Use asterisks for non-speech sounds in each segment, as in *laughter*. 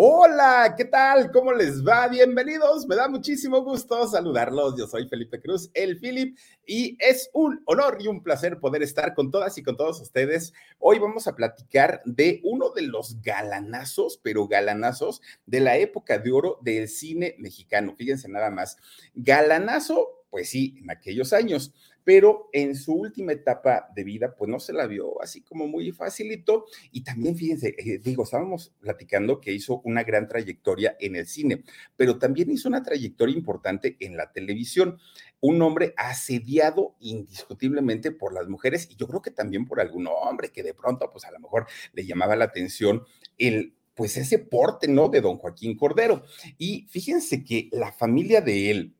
Hola, ¿qué tal? ¿Cómo les va? Bienvenidos. Me da muchísimo gusto saludarlos. Yo soy Felipe Cruz, el Philip, y es un honor y un placer poder estar con todas y con todos ustedes. Hoy vamos a platicar de uno de los galanazos, pero galanazos de la época de oro del cine mexicano. Fíjense nada más. Galanazo, pues sí, en aquellos años pero en su última etapa de vida, pues no se la vio así como muy facilito. Y también, fíjense, eh, digo, estábamos platicando que hizo una gran trayectoria en el cine, pero también hizo una trayectoria importante en la televisión. Un hombre asediado indiscutiblemente por las mujeres y yo creo que también por algún hombre que de pronto, pues a lo mejor le llamaba la atención el pues ese porte, ¿no? De don Joaquín Cordero. Y fíjense que la familia de él,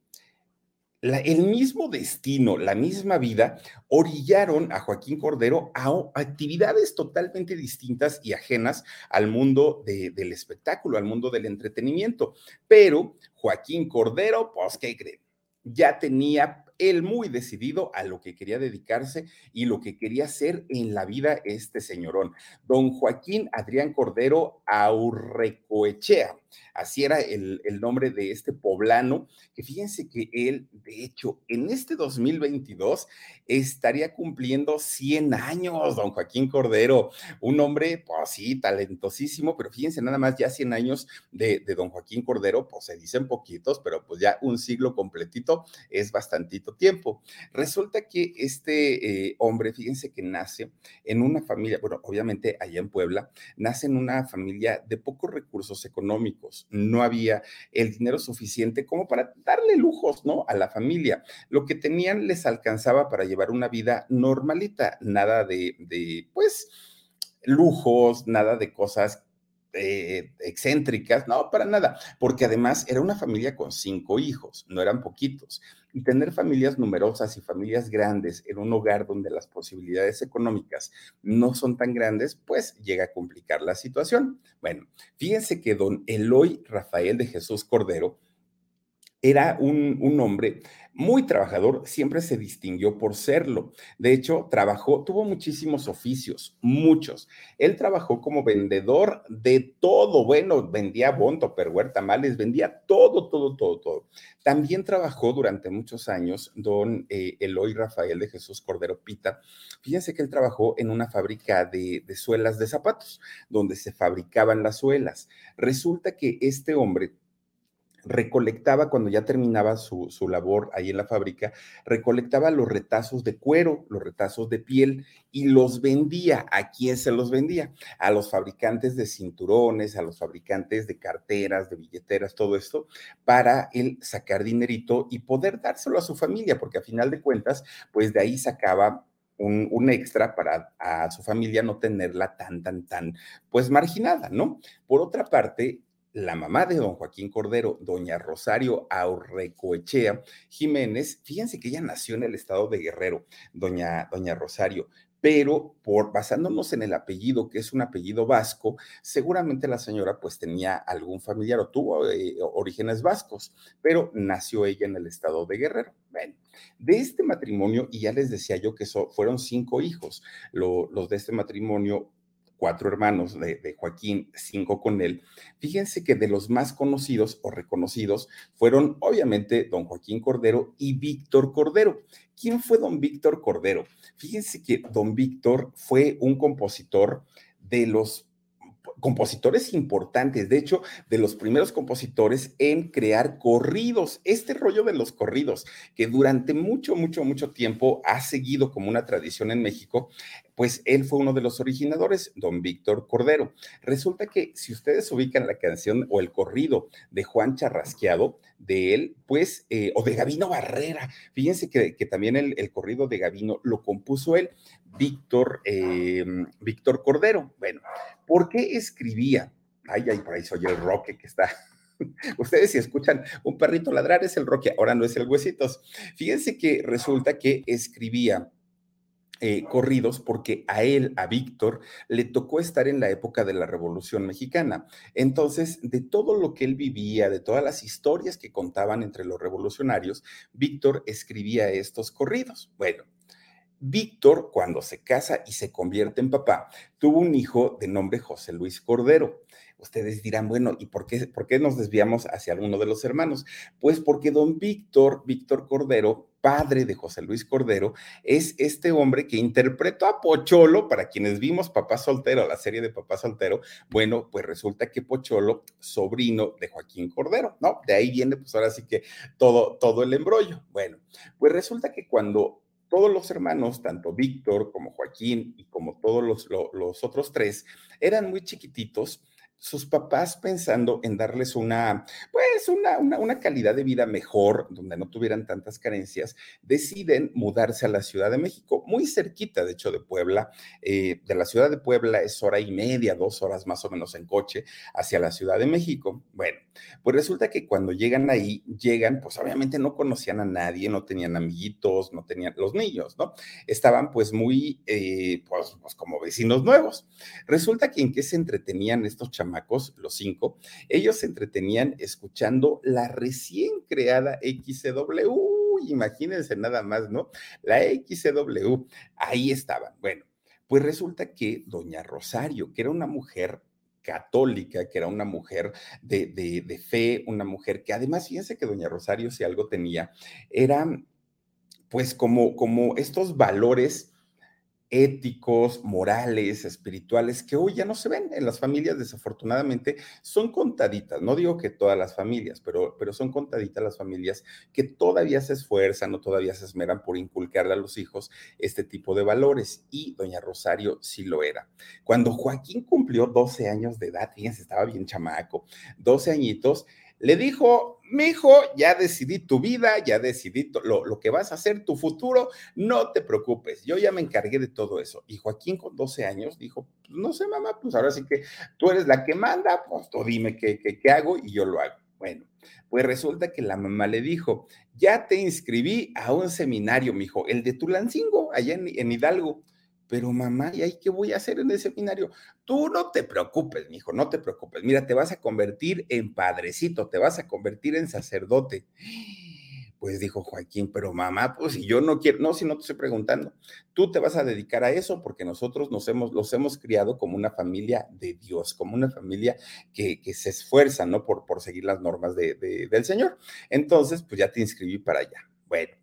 el mismo destino, la misma vida, orillaron a Joaquín Cordero a, actividades totalmente distintas y ajenas al mundo del espectáculo, al mundo del entretenimiento. Pero Joaquín Cordero, pues, ¿qué creen? Ya tenía él muy decidido a lo que quería dedicarse y lo que quería hacer en la vida este señorón. Don Joaquín Adrián Cordero Aurrecoechea Así era el, nombre de este poblano, que fíjense que él, de hecho, en este 2022 estaría cumpliendo 100 años, don Joaquín Cordero, un hombre, pues sí, talentosísimo, pero fíjense nada más, ya 100 años de, don Joaquín Cordero, pues se dicen poquitos, pero pues ya un siglo completito es bastantito tiempo. Resulta que este eh, hombre, fíjense que nace en una familia, bueno, obviamente allá en Puebla, nace en una familia de pocos recursos económicos no había el dinero suficiente como para darle lujos, ¿no? A la familia. Lo que tenían les alcanzaba para llevar una vida normalita, nada de, de pues, lujos, nada de cosas eh, excéntricas, no, para nada, porque además era una familia con cinco hijos, no eran poquitos. Y tener familias numerosas y familias grandes en un hogar donde las posibilidades económicas no son tan grandes, pues llega a complicar la situación. Bueno, fíjense que don Eloy Rafael de Jesús Cordero, era un, un, hombre muy trabajador, siempre se distinguió por serlo. De hecho, trabajó, tuvo muchísimos oficios, muchos. Él trabajó como vendedor de todo, bueno, vendía bon, topperware, tamales, vendía todo, todo, todo, todo. También trabajó durante muchos años don eh, Eloy Rafael de Jesús Cordero Pita. Fíjense que él trabajó en una fábrica de suelas de zapatos, donde se fabricaban las suelas. Resulta que este hombre recolectaba cuando ya terminaba su, labor ahí en la fábrica, recolectaba los retazos de cuero, los retazos de piel y los vendía. ¿A quién se los vendía? A los fabricantes de cinturones, a los fabricantes de carteras, de billeteras, todo esto, para él sacar dinerito y poder dárselo a su familia, porque a final de cuentas, pues de ahí sacaba un, un, extra para a su familia no tenerla tan, tan, tan, pues marginada, ¿no? Por otra parte, la mamá de don Joaquín Cordero, doña Rosario Aurrecoechea Jiménez, fíjense que ella nació en el estado de Guerrero, doña, doña Rosario, pero por basándonos en el apellido, que es un apellido vasco, seguramente la señora pues tenía algún familiar o tuvo eh, orígenes vascos, pero nació ella en el estado de Guerrero. Bueno, de este matrimonio, y ya les decía yo que fueron cinco hijos, los de este matrimonio, cuatro hermanos de, Joaquín, cinco con él, fíjense que de los más conocidos o reconocidos fueron obviamente don Joaquín Cordero y Víctor Cordero. ¿Quién fue don Víctor Cordero? Fíjense que don Víctor fue un compositor de los compositores importantes, de hecho, de los primeros compositores en crear corridos. Este rollo de los corridos, que durante mucho, mucho, mucho tiempo ha seguido como una tradición en México, pues él fue uno de los originadores, don Víctor Cordero. Resulta que si ustedes ubican la canción o el corrido de Juan Charrasqueado, de él, pues, eh, o de Gavino Barrera, fíjense que, también el, corrido de Gavino lo compuso él, Víctor, em, Víctor Cordero. Bueno, ¿por qué escribía? Ay, ay, por ahí soy el Roque que está *laughs* Ustedes si escuchan un perrito ladrar es el Roque, ahora no es el Huesitos. Fíjense que resulta que escribía eh, corridos porque a él, a Víctor, le tocó estar en la época de la Revolución Mexicana. Entonces, de todo lo que él vivía, de todas las historias que contaban entre los revolucionarios, Víctor escribía estos corridos. Bueno, Víctor, cuando se casa y se convierte en papá, tuvo un hijo de nombre José Luis Cordero. Ustedes dirán, bueno, ¿y por qué, por qué nos desviamos hacia alguno de los hermanos? Pues porque don Víctor, Víctor Cordero, padre de José Luis Cordero, es este hombre que interpretó a Pocholo, para quienes vimos Papá Soltero, la serie de Papá Soltero, bueno, pues resulta que Pocholo, sobrino de Joaquín Cordero, ¿no? De ahí viene, pues ahora sí que todo, todo el embrollo. Bueno, pues resulta que cuando todos los hermanos, tanto Víctor como Joaquín y como todos los, los otros tres, eran muy chiquititos, sus papás pensando en darles una, pues, una, una, calidad de vida mejor, donde no tuvieran tantas carencias, deciden mudarse a la Ciudad de México, muy cerquita, de hecho, de Puebla. Eh, de la Ciudad de Puebla es hora y media, dos horas más o menos en coche, hacia la Ciudad de México. Bueno, pues resulta que cuando llegan ahí, llegan, pues obviamente no conocían a nadie, no tenían amiguitos, no tenían los niños, ¿no? Estaban pues muy, eh, pues, pues, como vecinos nuevos. Resulta que en qué se entretenían estos chamacos los cinco, ellos se entretenían escuchando la recién creada XCW. Imagínense nada más, ¿no? La XCW, ahí estaban. Bueno, pues resulta que doña Rosario, que era una mujer católica, que era una mujer de, de, fe, una mujer que además, fíjense que doña Rosario, si algo tenía, era pues como, como estos valores éticos, morales, espirituales, que hoy ya no se ven. En las familias, desafortunadamente, son contaditas, no digo que todas las familias, pero, pero son contaditas las familias que todavía se esfuerzan o todavía se esmeran por inculcarle a los hijos este tipo de valores, y doña Rosario sí lo era. Cuando Joaquín cumplió 12 años de edad, fíjense, estaba bien chamaco, 12 añitos, le dijo, mi hijo, ya decidí tu vida, ya decidí lo, lo, que vas a hacer, tu futuro, no te preocupes, yo ya me encargué de todo eso. Y Joaquín con 12 años dijo, pues no sé, mamá, pues ahora sí que tú eres la que manda, pues tú dime qué, qué, hago y yo lo hago. Bueno, pues resulta que la mamá le dijo, ya te inscribí a un seminario, mi hijo, el de Tulancingo, allá en Hidalgo pero mamá, ¿y ahí qué voy a hacer en el seminario? Tú no te preocupes, hijo, no te preocupes. Mira, te vas a convertir en padrecito, te vas a convertir en sacerdote. Pues dijo Joaquín, pero mamá, pues si yo no quiero, no, si no te estoy preguntando, tú te vas a dedicar a eso porque nosotros nos hemos, los hemos criado como una familia de Dios, como una familia que, que se esfuerza, ¿no? Por, por seguir las normas de, del Señor. Entonces, pues ya te inscribí para allá. Bueno,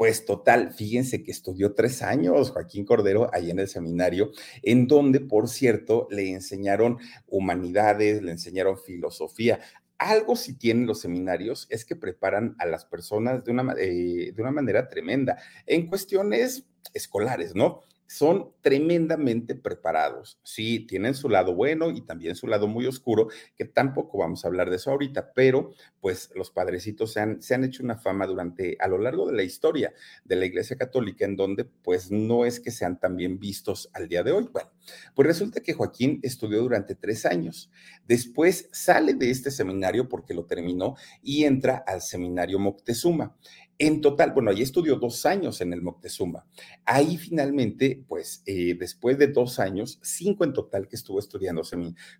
pues total, fíjense que estudió tres años Joaquín Cordero ahí en el seminario, en donde, por cierto, le enseñaron humanidades, le enseñaron filosofía. Algo si tienen los seminarios es que preparan a las personas de una, eh, de una manera tremenda en cuestiones escolares, ¿no? Son tremendamente preparados. Sí, tienen su lado bueno y también su lado muy oscuro, que tampoco vamos a hablar de eso ahorita, pero pues los padrecitos se han, se han hecho una fama durante, a lo largo de la historia de la Iglesia Católica, en donde pues no es que sean tan bien vistos al día de hoy. Bueno, pues resulta que Joaquín estudió durante tres años. Después sale de este seminario porque lo terminó y entra al seminario Moctezuma. En total, bueno, ahí estudió dos años en el Moctezuma. Ahí finalmente, pues eh, después de dos años, cinco en total que estuvo estudiando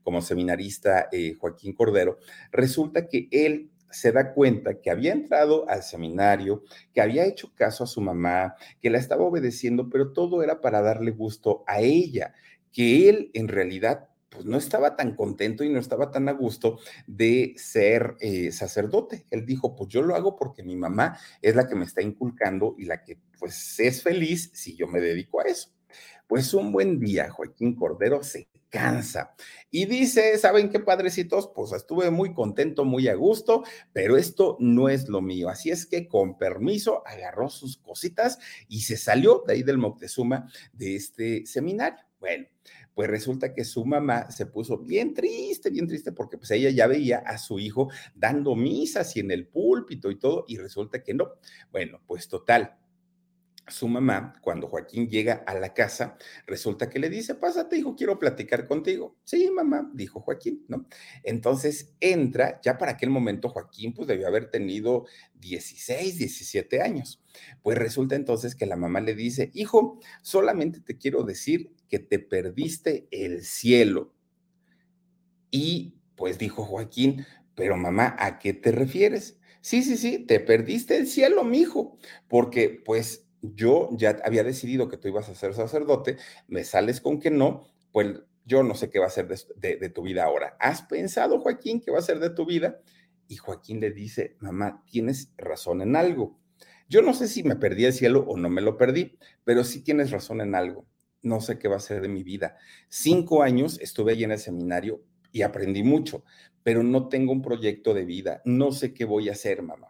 como seminarista eh, Joaquín Cordero, resulta que él se da cuenta que había entrado al seminario, que había hecho caso a su mamá, que la estaba obedeciendo, pero todo era para darle gusto a ella, que él en realidad pues no estaba tan contento y no estaba tan a gusto de ser eh, sacerdote. Él dijo, pues yo lo hago porque mi mamá es la que me está inculcando y la que pues es feliz si yo me dedico a eso. Pues un buen día, Joaquín Cordero se cansa y dice, ¿saben qué padrecitos? Pues estuve muy contento, muy a gusto, pero esto no es lo mío. Así es que con permiso agarró sus cositas y se salió de ahí del Moctezuma de este seminario. Bueno, pues resulta que su mamá se puso bien triste, bien triste, porque pues ella ya veía a su hijo dando misas y en el púlpito y todo, y resulta que no. Bueno, pues total, su mamá, cuando Joaquín llega a la casa, resulta que le dice, pásate, hijo, quiero platicar contigo. Sí, mamá, dijo Joaquín, ¿no? Entonces entra, ya para aquel momento Joaquín pues debió haber tenido 16, 17 años. Pues resulta entonces que la mamá le dice, hijo, solamente te quiero decir que te perdiste el cielo. Y pues dijo Joaquín, pero mamá, ¿a qué te refieres? Sí, sí, sí, te perdiste el cielo, mi hijo, porque pues yo ya había decidido que tú ibas a ser sacerdote, me sales con que no, pues yo no sé qué va a ser de, tu vida ahora. ¿Has pensado, Joaquín, qué va a ser de tu vida? Y Joaquín le dice, mamá, tienes razón en algo. Yo no sé si me perdí el cielo o no me lo perdí, pero sí tienes razón en algo. No sé qué va a ser de mi vida. Cinco años estuve ahí en el seminario y aprendí mucho, pero no tengo un proyecto de vida. No sé qué voy a hacer, mamá.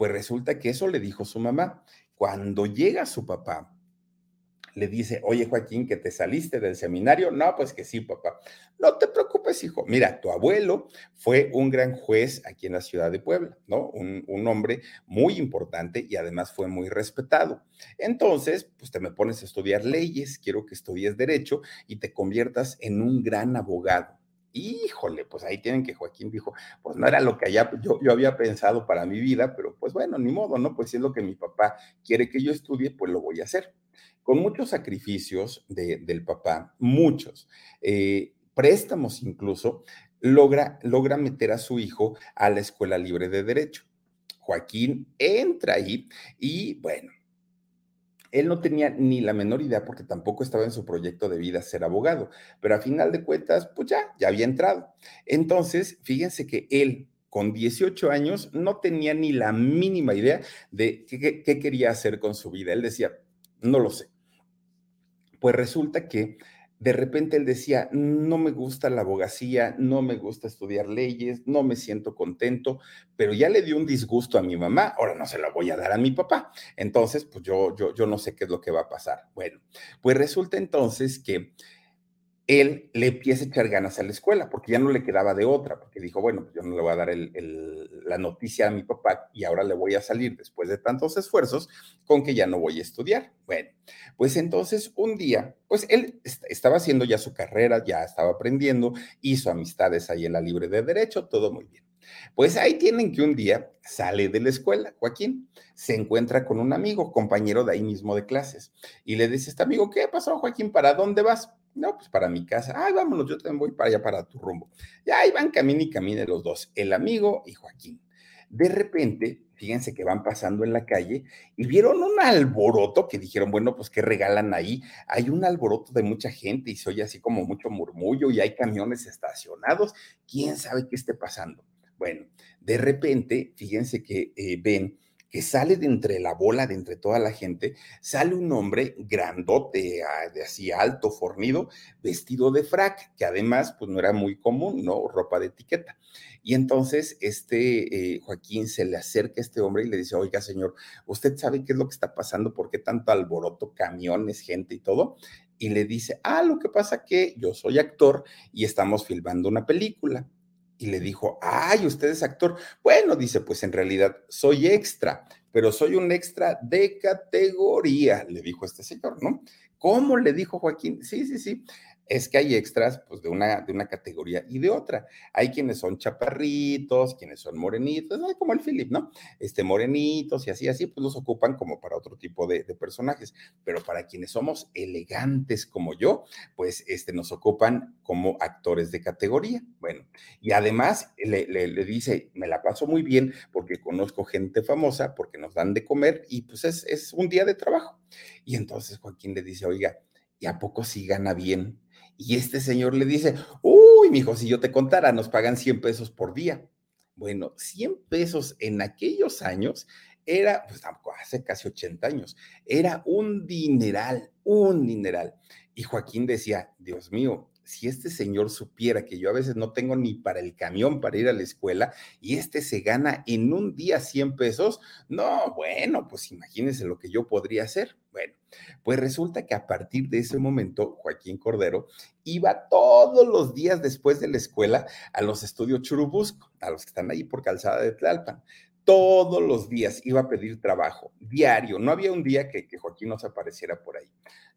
Pues resulta que eso le dijo su mamá. Cuando llega su papá, le dice, oye Joaquín, que te saliste del seminario. No, pues que sí, papá. No te preocupes, hijo. Mira, tu abuelo fue un gran juez aquí en la ciudad de Puebla, ¿no? Un, un, hombre muy importante y además fue muy respetado. Entonces, pues te me pones a estudiar leyes, quiero que estudies derecho y te conviertas en un gran abogado. Híjole, pues ahí tienen que Joaquín dijo, pues no era lo que yo, yo había pensado para mi vida, pero pues bueno, ni modo, ¿no? Pues si es lo que mi papá quiere que yo estudie, pues lo voy a hacer. Con muchos sacrificios del papá, muchos, eh, préstamos incluso, logra, logra meter a su hijo a la escuela libre de derecho. Joaquín entra ahí y bueno, él no tenía ni la menor idea porque tampoco estaba en su proyecto de vida ser abogado, pero a final de cuentas, pues ya, ya había entrado. Entonces, fíjense que él con 18 años no tenía ni la mínima idea de qué, qué quería hacer con su vida. Él decía, no lo sé. Pues resulta que de repente él decía, no me gusta la abogacía, no me gusta estudiar leyes, no me siento contento, pero ya le dio un disgusto a mi mamá, ahora no se lo voy a dar a mi papá. Entonces, pues yo, yo, yo no sé qué es lo que va a pasar. Bueno, pues resulta entonces que él le empieza a echar ganas a la escuela, porque ya no le quedaba de otra, porque dijo, bueno, pues yo no le voy a dar la noticia a mi papá y ahora le voy a salir después de tantos esfuerzos con que ya no voy a estudiar. Bueno, pues entonces un día, pues él estaba haciendo ya su carrera, ya estaba aprendiendo, hizo amistades ahí en la libre de derecho, todo muy bien. Pues ahí tienen que un día sale de la escuela, Joaquín, se encuentra con un amigo, compañero de ahí mismo de clases, y le dice, este amigo, ¿qué pasó, Joaquín? ¿Para dónde vas? No, pues para mi casa. Ay, vámonos, yo también voy para allá, para tu rumbo. Ya ahí van camino y camine los dos, el amigo y Joaquín. De repente, fíjense que van pasando en la calle y vieron un alboroto que dijeron, bueno, pues ¿qué regalan ahí? Hay un alboroto de mucha gente y se oye así como mucho murmullo y hay camiones estacionados. ¿Quién sabe qué esté pasando? Bueno, de repente, fíjense que eh, ven que sale de entre la bola, de entre toda la gente, sale un hombre grandote, ah, de así alto, fornido, vestido de frac, que además, pues no era muy común, ¿no? Ropa de etiqueta. Y entonces, este eh, Joaquín se le acerca a este hombre y le dice, oiga, señor, ¿usted sabe qué es lo que está pasando? ¿Por qué tanto alboroto, camiones, gente y todo? Y le dice, ah, lo que pasa que yo soy actor y estamos filmando una película y le dijo, ay, usted es actor. Bueno, dice, pues en realidad soy extra, pero soy un extra de categoría, le dijo este señor, ¿no? ¿Cómo? Le dijo Joaquín. Sí, sí, sí es que hay extras pues, de, una, de una categoría y de otra. Hay quienes son chaparritos, quienes son morenitos, como el Philip, ¿no? Este, morenitos y así, así, pues los ocupan como para otro tipo de, personajes. Pero para quienes somos elegantes como yo, pues este, nos ocupan como actores de categoría. Bueno, y además le, dice, me la paso muy bien porque conozco gente famosa, porque nos dan de comer y pues es, es un día de trabajo. Y entonces Joaquín le dice, oiga, ¿y a poco sí gana bien? Y este señor le dice, uy, mijo, si yo te contara, nos pagan 100 pesos por día. Bueno, 100 pesos en aquellos años era, pues hace casi 80 años, era un dineral, un dineral. Y Joaquín decía, Dios mío, si este señor supiera que yo a veces no tengo ni para el camión para ir a la escuela y este se gana en un día 100 pesos, no, bueno, pues imagínense lo que yo podría hacer. Bueno, pues resulta que a partir de ese momento, Joaquín Cordero iba todos los días después de la escuela a los estudios Churubusco, a los que están ahí por calzada de Tlalpan todos los días iba a pedir trabajo, diario. No había un día que, Joaquín no se apareciera por ahí.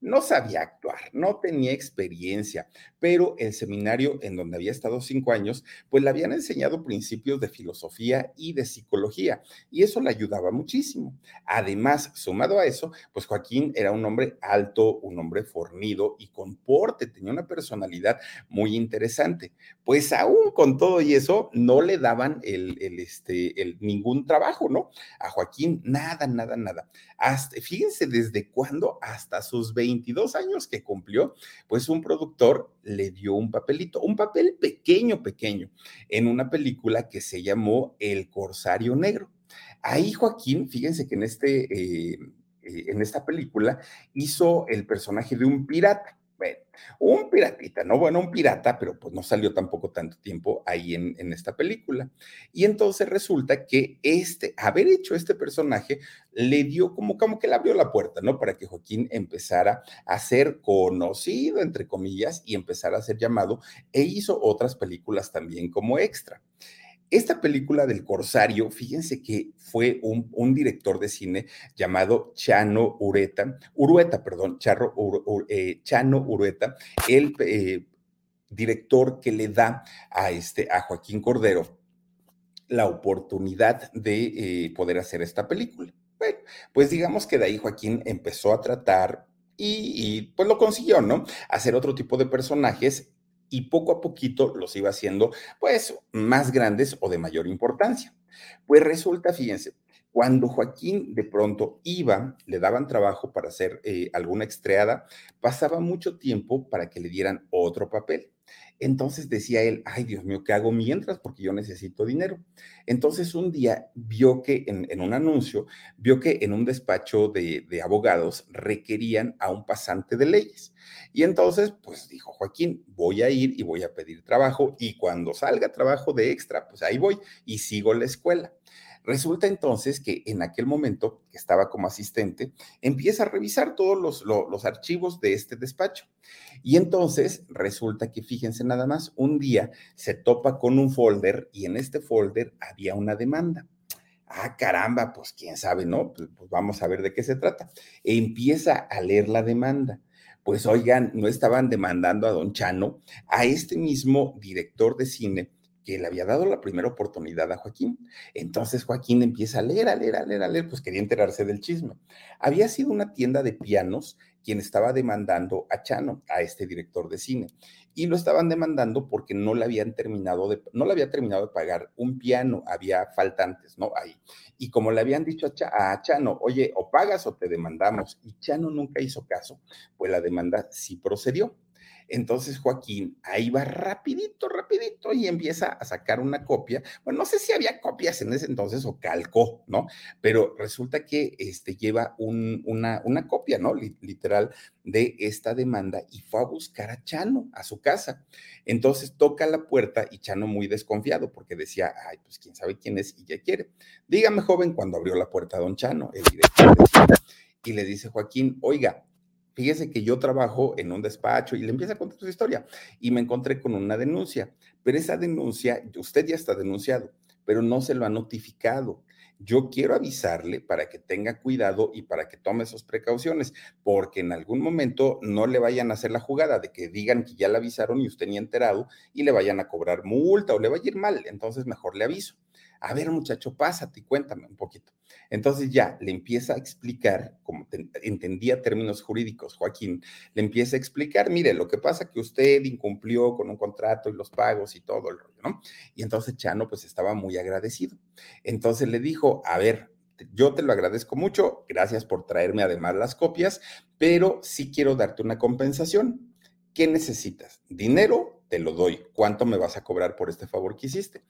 No sabía actuar, no tenía experiencia, pero el seminario en donde había estado cinco años, pues le habían enseñado principios de filosofía y de psicología, y eso le ayudaba muchísimo. Además, sumado a eso, pues Joaquín era un hombre alto, un hombre fornido y con porte, tenía una personalidad muy interesante. Pues aún con todo y eso, no le daban el, el este, el, ningún trabajo, ¿no? A Joaquín, nada, nada, nada. Hasta, fíjense desde cuándo, hasta sus 22 años que cumplió, pues un productor le dio un papelito, un papel pequeño, pequeño, en una película que se llamó El Corsario Negro. Ahí Joaquín, fíjense que en, este, eh, eh, en esta película hizo el personaje de un pirata un piratita, ¿no? Bueno, un pirata, pero pues no salió tampoco tanto tiempo ahí en, en, esta película. Y entonces resulta que este, haber hecho este personaje, le dio como, como que le abrió la puerta, ¿no? Para que Joaquín empezara a ser conocido, entre comillas, y empezara a ser llamado, e hizo otras películas también como extra. Esta película del Corsario, fíjense que fue un, director de cine llamado Chano Ureta, Urueta, perdón, Charro, eh, Chano Urueta, el eh, director que le da a, este, a Joaquín Cordero la oportunidad de eh, poder hacer esta película. Bueno, pues digamos que de ahí Joaquín empezó a tratar y, y, pues lo consiguió, ¿no? Hacer otro tipo de personajes y poco a poquito los iba haciendo pues más grandes o de mayor importancia. Pues resulta, fíjense, cuando Joaquín de pronto iba, le daban trabajo para hacer eh, alguna estreada, pasaba mucho tiempo para que le dieran otro papel. Entonces decía él, ay Dios mío, ¿qué hago mientras? Porque yo necesito dinero. Entonces un día vio que en, un anuncio, vio que en un despacho de, de, abogados requerían a un pasante de leyes. Y entonces, pues dijo Joaquín, voy a ir y voy a pedir trabajo y cuando salga trabajo de extra, pues ahí voy y sigo la escuela. Resulta entonces que en aquel momento, que estaba como asistente, empieza a revisar todos los, archivos de este despacho. Y entonces resulta que, fíjense nada más, un día se topa con un folder y en este folder había una demanda. Ah, caramba, pues quién sabe, ¿no? Pues, pues vamos a ver de qué se trata. E empieza a leer la demanda pues oigan, no estaban demandando a don Chano, a este mismo director de cine que le había dado la primera oportunidad a Joaquín. Entonces Joaquín empieza a leer, a leer, a leer, a leer, pues quería enterarse del chisme. Había sido una tienda de pianos quien estaba demandando a Chano, a este director de cine, y lo estaban demandando porque no le habían terminado de, no le había terminado de pagar un piano, había faltantes, ¿no? Ahí. Y como le habían dicho a, a Chano, oye, o pagas o te demandamos, y Chano nunca hizo caso, pues la demanda sí procedió. Entonces Joaquín ahí va rapidito, rapidito y empieza a sacar una copia. Bueno, no sé si había copias en ese entonces o calcó, ¿no? Pero resulta que este, lleva una, copia, ¿no? Literal de esta demanda y fue a buscar a Chano a su casa. Entonces toca la puerta y Chano muy desconfiado porque decía, ay, pues quién sabe quién es y ya quiere. Dígame, joven, cuando abrió la puerta a don Chano, el director y le dice Joaquín, oiga, Fíjese que yo trabajo en un despacho y le empieza a contar su historia y me encontré con una denuncia, pero esa denuncia, usted ya está denunciado, pero no se lo ha notificado. Yo quiero avisarle para que tenga cuidado y para que tome sus precauciones, porque en algún momento no le vayan a hacer la jugada de que digan que ya le avisaron y usted ni enterado y le vayan a cobrar multa o le vaya a ir mal. Entonces mejor le aviso a ver muchacho, pásate y cuéntame un poquito. Entonces ya le empieza a explicar, como entendía términos jurídicos, Joaquín, le empieza a explicar, mire, lo que pasa que usted incumplió con un contrato y los pagos y todo el rollo, ¿no? Y entonces Chano pues estaba muy agradecido. Entonces le dijo, a ver, yo te lo agradezco mucho, gracias por traerme además las copias, pero sí quiero darte una compensación. ¿Qué necesitas? ¿Dinero? Te lo doy. ¿Cuánto me vas a cobrar por este favor que hiciste?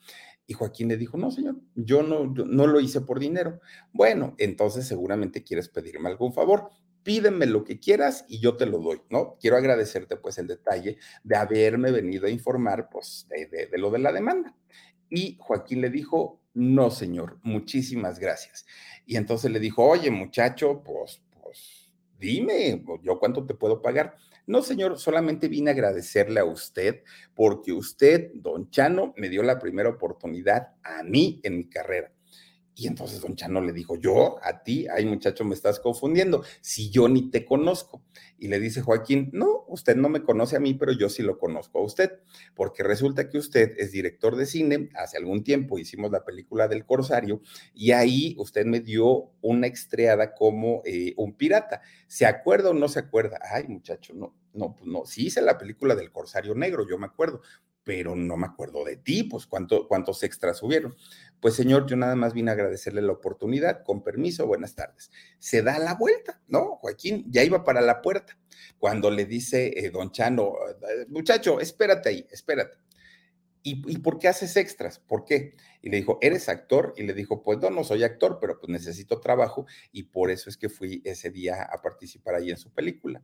Y Joaquín le dijo, no, señor, yo no, no lo hice por dinero. Bueno, entonces seguramente quieres pedirme algún favor. Pídeme lo que quieras y yo te lo doy, ¿no? Quiero agradecerte pues el detalle de haberme venido a informar pues de, de lo de la demanda. Y Joaquín le dijo, no, señor, muchísimas gracias. Y entonces le dijo, oye, muchacho, pues, pues, dime, yo cuánto te puedo pagar. No, señor, solamente vine a agradecerle a usted porque usted, don Chano, me dio la primera oportunidad a mí en mi carrera. Y entonces don Chano le dijo, yo, a ti, ay muchacho, me estás confundiendo, si yo ni te conozco. Y le dice Joaquín, no, usted no me conoce a mí, pero yo sí lo conozco a usted, porque resulta que usted es director de cine, hace algún tiempo hicimos la película del Corsario, y ahí usted me dio una estreada como eh, un pirata. ¿Se acuerda o no se acuerda? Ay muchacho, no, no, pues no, sí hice la película del Corsario Negro, yo me acuerdo, pero no me acuerdo de ti, pues ¿cuánto, cuántos extras hubieron. Pues señor, yo nada más vine a agradecerle la oportunidad, con permiso, buenas tardes. Se da la vuelta, ¿no? Joaquín ya iba para la puerta, cuando le dice eh, don Chano, eh, muchacho, espérate ahí, espérate. ¿Y, por qué haces extras? ¿Por qué? Y le dijo, ¿eres actor? Y le dijo, pues no, no soy actor, pero pues necesito trabajo y por eso es que fui ese día a participar ahí en su película.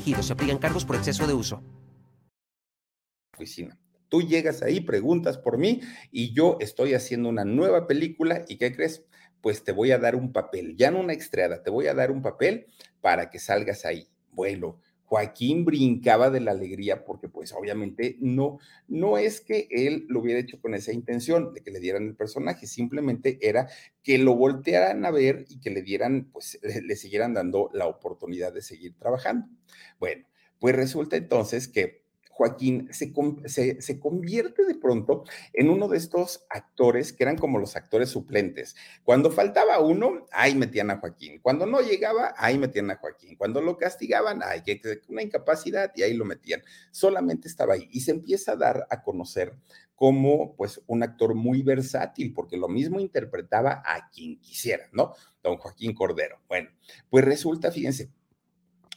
Se aplican cargos por exceso de uso. Oficina. Tú llegas ahí, preguntas por mí y yo estoy haciendo una nueva película y ¿qué crees? Pues te voy a dar un papel, ya no una estreada, te voy a dar un papel para que salgas ahí. Bueno, Joaquín brincaba de la alegría porque pues obviamente no, no es que él lo hubiera hecho con esa intención de que le dieran el personaje, simplemente era que lo voltearan a ver y que le dieran, pues le, siguieran dando la oportunidad de seguir trabajando. Bueno, pues resulta entonces que Joaquín se, se, convierte de pronto en uno de estos actores que eran como los actores suplentes. Cuando faltaba uno, ahí metían a Joaquín. Cuando no llegaba, ahí metían a Joaquín. Cuando lo castigaban, hay que una incapacidad y ahí lo metían. Solamente estaba ahí y se empieza a dar a conocer como pues un actor muy versátil, porque lo mismo interpretaba a quien quisiera, ¿no? Don Joaquín Cordero. Bueno, pues resulta, fíjense,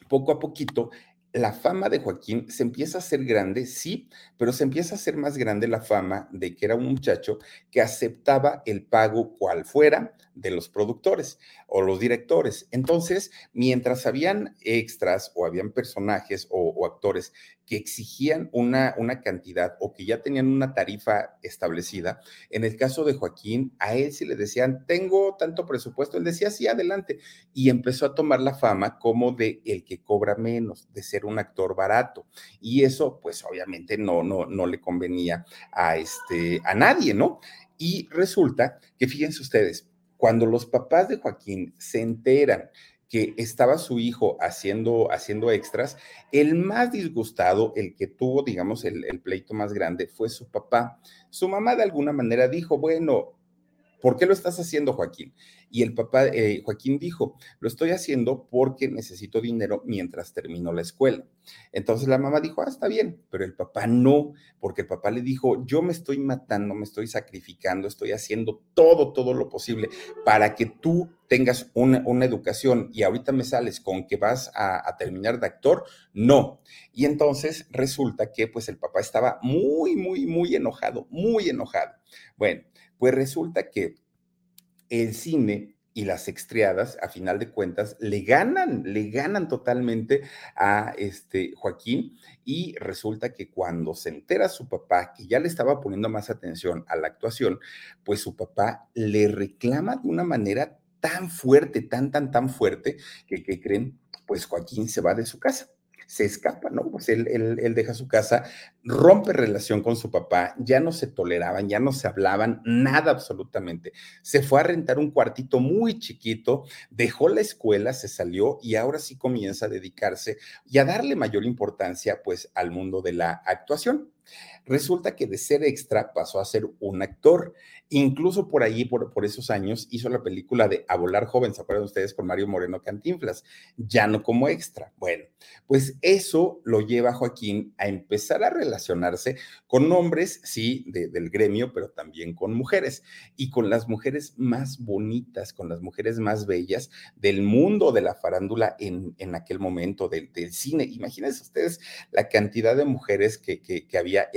poco a poquito la fama de Joaquín se empieza a hacer grande, sí, pero se empieza a hacer más grande la fama de que era un muchacho que aceptaba el pago cual fuera de los productores o los directores. Entonces, mientras habían extras o habían personajes o, actores que exigían una, una cantidad o que ya tenían una tarifa establecida, en el caso de Joaquín, a él si le decían, tengo tanto presupuesto, él decía, sí, adelante. Y empezó a tomar la fama como de el que cobra menos, de ser un actor barato. Y eso, pues obviamente no, no, no le convenía a, este, a nadie, ¿no? Y resulta que, fíjense ustedes, cuando los papás de Joaquín se enteran que estaba su hijo haciendo, haciendo extras, el más disgustado, el que tuvo, digamos, el, el, pleito más grande, fue su papá. Su mamá de alguna manera dijo, bueno, ¿por qué lo estás haciendo, Joaquín? Y el papá, eh, Joaquín dijo, lo estoy haciendo porque necesito dinero mientras termino la escuela. Entonces la mamá dijo, ah, está bien, pero el papá no, porque el papá le dijo, yo me estoy matando, me estoy sacrificando, estoy haciendo todo, todo lo posible para que tú tengas una, educación y ahorita me sales con que vas a, a, terminar de actor, no. Y entonces resulta que pues el papá estaba muy, muy, muy enojado, muy enojado. Bueno, pues resulta que el cine y las extriadas, a final de cuentas, le ganan, le ganan totalmente a este Joaquín y resulta que cuando se entera su papá que ya le estaba poniendo más atención a la actuación, pues su papá le reclama de una manera tan fuerte, tan, tan, tan fuerte, que, ¿qué creen? Pues Joaquín se va de su casa se escapa, ¿no? Pues él, él, deja su casa, rompe relación con su papá, ya no se toleraban, ya no se hablaban, nada absolutamente. Se fue a rentar un cuartito muy chiquito, dejó la escuela, se salió y ahora sí comienza a dedicarse y a darle mayor importancia pues al mundo de la actuación. Resulta que de ser extra pasó a ser un actor. Incluso por ahí, por, esos años, hizo la película de A Volar Joven, ¿se acuerdan ustedes con Mario Moreno Cantinflas? Ya no como extra. Bueno, pues eso lo lleva a Joaquín a empezar a relacionarse con hombres, sí, del gremio, pero también con mujeres. Y con las mujeres más bonitas, con las mujeres más bellas del mundo de la farándula en, aquel momento, del, cine. Imagínense ustedes la cantidad de mujeres que había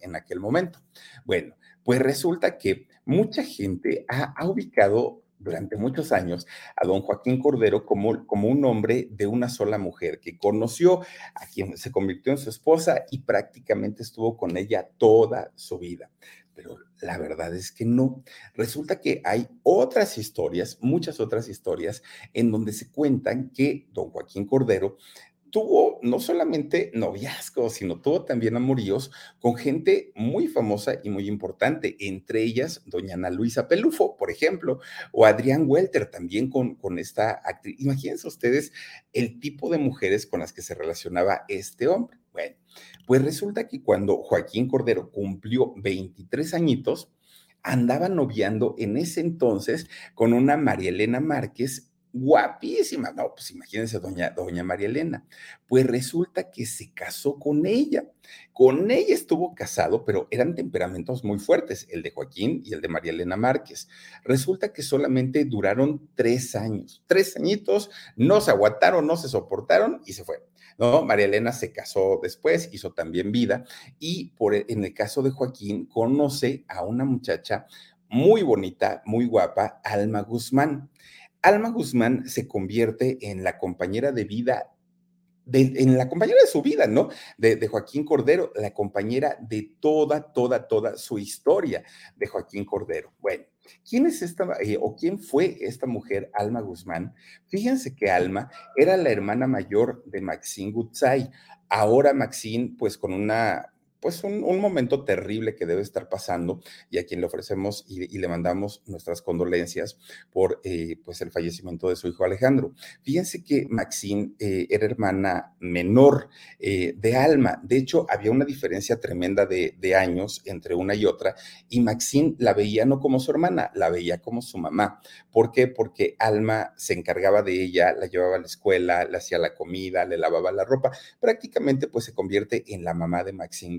en aquel momento. Bueno, pues resulta que mucha gente ha, ha ubicado durante muchos años a don Joaquín Cordero como, como un hombre de una sola mujer que conoció a quien se convirtió en su esposa y prácticamente estuvo con ella toda su vida. Pero la verdad es que no. Resulta que hay otras historias, muchas otras historias, en donde se cuentan que don Joaquín Cordero tuvo no solamente noviazgos, sino tuvo también amoríos con gente muy famosa y muy importante, entre ellas doña Ana Luisa Pelufo, por ejemplo, o Adrián Welter, también con, con esta actriz. Imagínense ustedes el tipo de mujeres con las que se relacionaba este hombre. Bueno, pues resulta que cuando Joaquín Cordero cumplió 23 añitos, andaba noviando en ese entonces con una María Elena Márquez guapísima. No, pues imagínense, doña, doña María Elena. Pues resulta que se casó con ella. Con ella estuvo casado, pero eran temperamentos muy fuertes, el de Joaquín y el de María Elena Márquez. Resulta que solamente duraron tres años, tres añitos, no se aguantaron, no se soportaron y se fue. ¿no? María Elena se casó después, hizo también vida y por, e, en el caso de Joaquín conoce a una muchacha muy bonita, muy guapa, Alma Guzmán. Alma Guzmán se convierte en la compañera de vida, en la compañera de su vida, ¿no? De, Joaquín Cordero, la compañera de toda, toda, toda su historia de Joaquín Cordero. Bueno, ¿quién es esta eh, o quién fue esta mujer, Alma Guzmán? Fíjense que Alma era la hermana mayor de Maxine Gutzai. Ahora Maxine, pues con una pues un, momento terrible que debe estar pasando y a quien le ofrecemos y, le mandamos nuestras condolencias por eh, pues el fallecimiento de su hijo Alejandro. Fíjense que Maxine eh, era hermana menor eh, de Alma, de hecho había una diferencia tremenda de, de, años entre una y otra y Maxine la veía no como su hermana, la veía como su mamá. ¿Por qué? Porque Alma se encargaba de ella, la llevaba a la escuela, le hacía la comida, le lavaba la ropa, prácticamente pues se convierte en la mamá de Maxine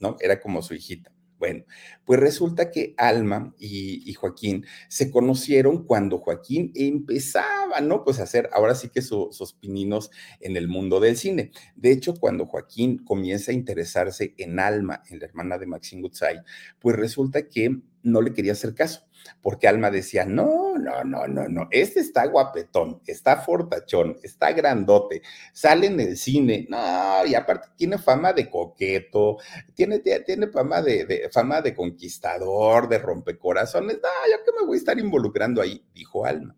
¿no? Era como su hijita. Bueno, pues resulta que Alma y, Joaquín se conocieron cuando Joaquín empezaba, ¿no? Pues a hacer ahora sí que sus pininos en el mundo del cine. De hecho, cuando Joaquín comienza a interesarse en Alma, en la hermana de Maxine Gutzai, pues resulta que no le quería hacer caso porque Alma decía, no, no, no, no, no, este está guapetón, está fortachón, está grandote, sale en el cine, no, y aparte tiene fama de coqueto, tiene, tiene fama de, fama de conquistador, de rompecorazones, no, yo que me voy a estar involucrando ahí, dijo Alma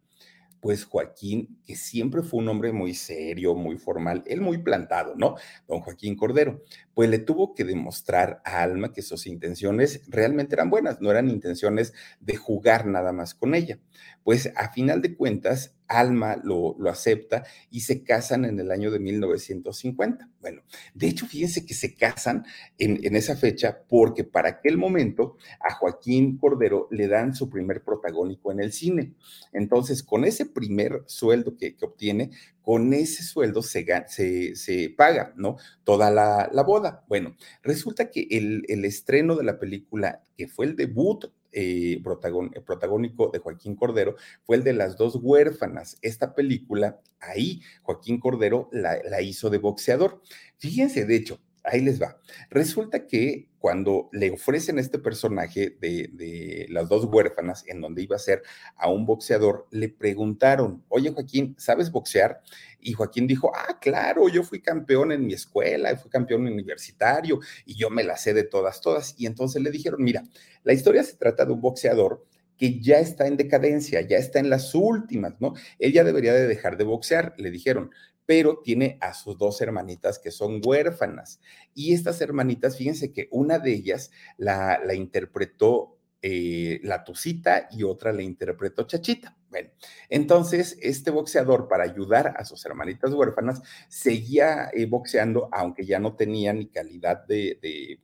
pues Joaquín, que siempre fue un hombre muy serio, muy formal, él muy plantado, ¿no? Don Joaquín Cordero, pues le tuvo que demostrar a Alma que sus intenciones realmente eran buenas, no eran intenciones de jugar nada más con ella. Pues a final de cuentas, Alma lo, lo, acepta y se casan en el año de 1950. Bueno, de hecho, fíjense que se casan en, en, esa fecha porque para aquel momento a Joaquín Cordero le dan su primer protagónico en el cine. Entonces, con ese primer sueldo que, que obtiene, con ese sueldo se, se, se paga, ¿no? Toda la, la, boda. Bueno, resulta que el, el estreno de la película, que fue el debut eh, protagónico de Joaquín Cordero fue el de Las dos huérfanas. Esta película, ahí Joaquín Cordero la, la hizo de boxeador. Fíjense, de hecho, ahí les va. Resulta que cuando le ofrecen este personaje de, las dos huérfanas, en donde iba a ser a un boxeador, le preguntaron, oye Joaquín, ¿sabes boxear? Y Joaquín dijo, ah, claro, yo fui campeón en mi escuela, fui campeón universitario y yo me la sé de todas, todas. Y entonces le dijeron, mira, la historia se trata de un boxeador que ya está en decadencia, ya está en las últimas, ¿no? Él ya debería de dejar de boxear, le dijeron, pero tiene a sus dos hermanitas que son huérfanas. Y estas hermanitas, fíjense que una de ellas la, interpretó eh, la Tucita y otra la interpretó Chachita. Bueno, entonces este boxeador, para ayudar a sus hermanitas huérfanas, seguía eh, boxeando, aunque ya no tenía ni calidad de,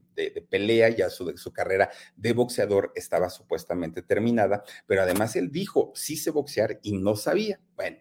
pelea, ya su, su carrera de boxeador estaba supuestamente terminada, pero además él dijo, sí sé boxear y no sabía. Bueno,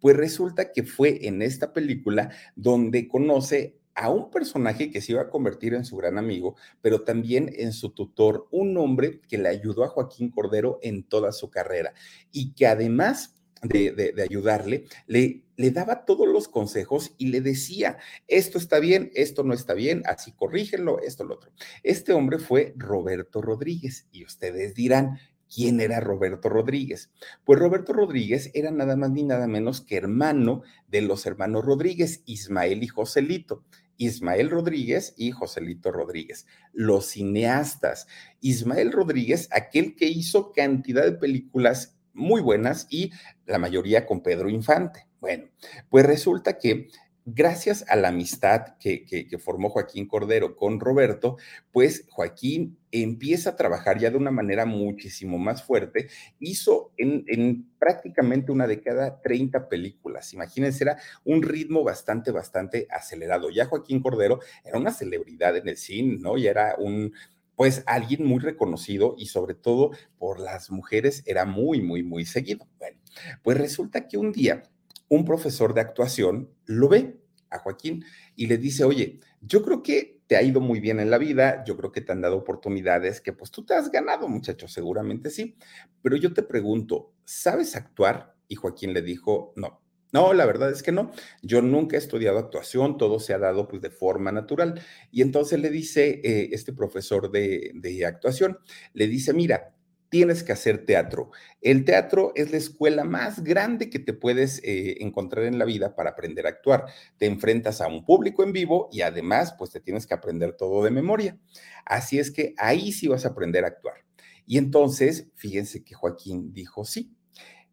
pues resulta que fue en esta película donde conoce a un personaje que se iba a convertir en su gran amigo, pero también en su tutor, un hombre que le ayudó a Joaquín Cordero en toda su carrera y que además de, ayudarle, le, daba todos los consejos y le decía, esto está bien, esto no está bien, así corrígenlo, esto, lo otro. Este hombre fue Roberto Rodríguez y ustedes dirán, ¿Quién era Roberto Rodríguez? Pues Roberto Rodríguez era nada más ni nada menos que hermano de los hermanos Rodríguez, Ismael y Joselito. Ismael Rodríguez y Joselito Rodríguez, los cineastas. Ismael Rodríguez, aquel que hizo cantidad de películas muy buenas y la mayoría con Pedro Infante. Bueno, pues resulta que gracias a la amistad que, formó Joaquín Cordero con Roberto, pues Joaquín empieza a trabajar ya de una manera muchísimo más fuerte. Hizo en, en, prácticamente una década 30 películas. Imagínense, era un ritmo bastante, bastante acelerado. Ya Joaquín Cordero era una celebridad en el cine, ¿no? Y era un, pues alguien muy reconocido y sobre todo por las mujeres era muy, muy, muy seguido. Bueno, pues resulta que un día un profesor de actuación lo ve a Joaquín y le dice, oye, yo creo que te ha ido muy bien en la vida, yo creo que te han dado oportunidades que pues tú te has ganado, muchacho, seguramente sí, pero yo te pregunto, ¿sabes actuar? Y Joaquín le dijo, no. No, la verdad es que no. Yo nunca he estudiado actuación, todo se ha dado pues de forma natural. Y entonces le dice eh, este profesor de, de actuación, le dice, mira, tienes que hacer teatro. El teatro es la escuela más grande que te puedes eh, encontrar en la vida para aprender a actuar. Te enfrentas a un público en vivo y además, pues te tienes que aprender todo de memoria. Así es que ahí sí vas a aprender a actuar. Y entonces, fíjense que Joaquín dijo, sí,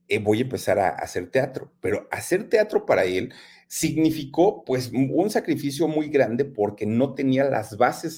eh, voy a empezar a hacer teatro, pero hacer teatro para él significó pues un sacrificio muy grande porque no tenía las bases.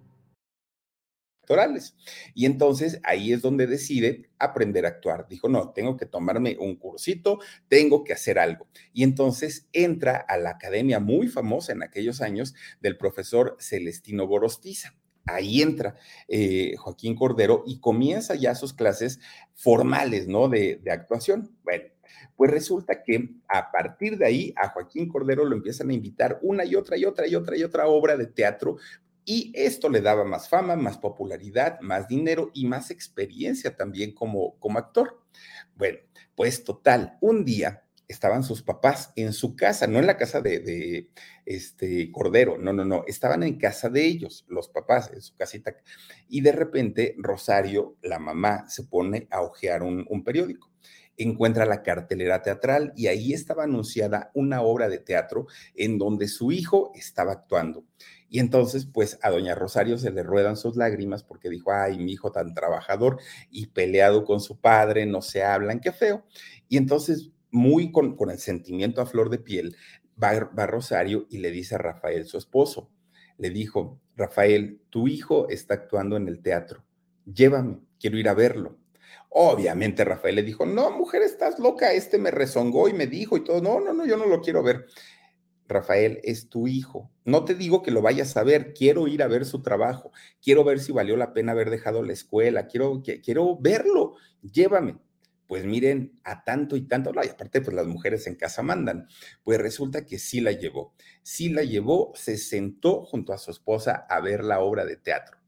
Y entonces ahí es donde decide aprender a actuar. Dijo, no, tengo que tomarme un cursito, tengo que hacer algo. Y entonces entra a la academia muy famosa en aquellos años del profesor Celestino Gorostiza. Ahí entra eh, Joaquín Cordero y comienza ya sus clases formales, ¿no? De, de actuación. Bueno, pues resulta que a partir de ahí a Joaquín Cordero lo empiezan a invitar una y otra y otra y otra y otra obra de teatro y esto le daba más fama, más popularidad, más dinero y más experiencia también como, como actor. Bueno, pues total, un día estaban sus papás en su casa, no en la casa de, este Cordero, no, no, no, estaban en casa de ellos, los papás, en su casita. Y de repente Rosario, la mamá, se pone a hojear un, un periódico encuentra la cartelera teatral y ahí estaba anunciada una obra de teatro en donde su hijo estaba actuando. Y entonces, pues a doña Rosario se le ruedan sus lágrimas porque dijo, ay, mi hijo tan trabajador y peleado con su padre, no se hablan, qué feo. Y entonces, muy con, el sentimiento a flor de piel, va, va Rosario y le dice a Rafael, su esposo, le dijo, Rafael, tu hijo está actuando en el teatro, llévame, quiero ir a verlo. Obviamente Rafael le dijo, no, mujer, estás loca, este me rezongó y me dijo y todo, no, no, no, yo no lo quiero ver. Rafael es tu hijo. No te digo que lo vayas a ver, quiero ir a ver su trabajo, quiero ver si valió la pena haber dejado la escuela, quiero, quiero verlo, llévame. Pues miren, a tanto y tanto, y aparte, pues las mujeres en casa mandan. Pues resulta que sí la llevó. Sí la llevó, se sentó junto a su esposa a ver la obra de teatro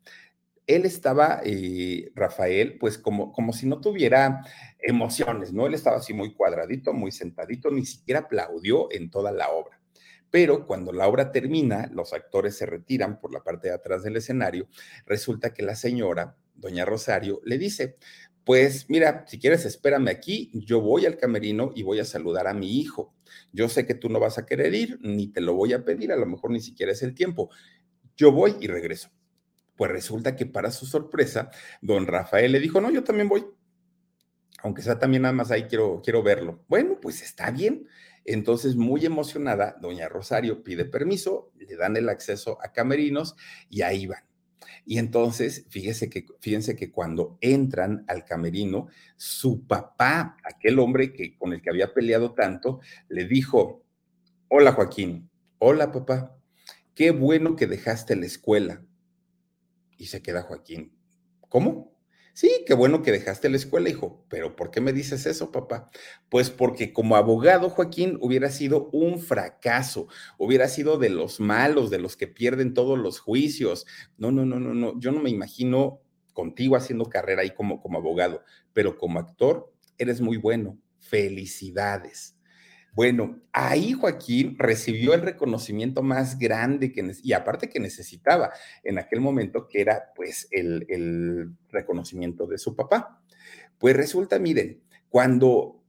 él estaba, eh, Rafael, pues como, como si no tuviera emociones, ¿no? Él estaba así muy cuadradito, muy sentadito, ni siquiera aplaudió en toda la obra. Pero cuando la obra termina, los actores se retiran por la parte de atrás del escenario, resulta que la señora, doña Rosario, le dice, pues mira, si quieres espérame aquí, yo voy al camerino y voy a saludar a mi hijo. Yo sé que tú no vas a querer ir, ni te lo voy a pedir, a lo mejor ni siquiera es el tiempo. Yo voy y regreso Pues resulta que para su sorpresa, don Rafael le dijo, no, yo también voy, aunque sea también nada más ahí quiero, quiero verlo. Bueno, pues está bien. Entonces, muy emocionada, doña Rosario pide permiso, le dan el acceso a camerinos y ahí van. Y entonces, fíjese que, fíjense que cuando entran al camerino, su papá, aquel hombre que, con el que había peleado tanto, le dijo, hola Joaquín, hola papá, qué bueno que dejaste la escuela. Y se queda Joaquín, ¿cómo? Sí, qué bueno que dejaste la escuela, hijo, pero ¿por qué me dices eso, papá? Pues porque como abogado, Joaquín, hubiera sido un fracaso, hubiera sido de los malos, de los que pierden todos los juicios. No, no, no, no, no, yo no me imagino contigo haciendo carrera ahí como, como abogado, pero como actor eres muy bueno. Felicidades. Bueno, ahí Joaquín recibió el reconocimiento más grande que, y aparte que necesitaba en aquel momento, que era pues el, el reconocimiento de su papá. Pues resulta, miren, cuando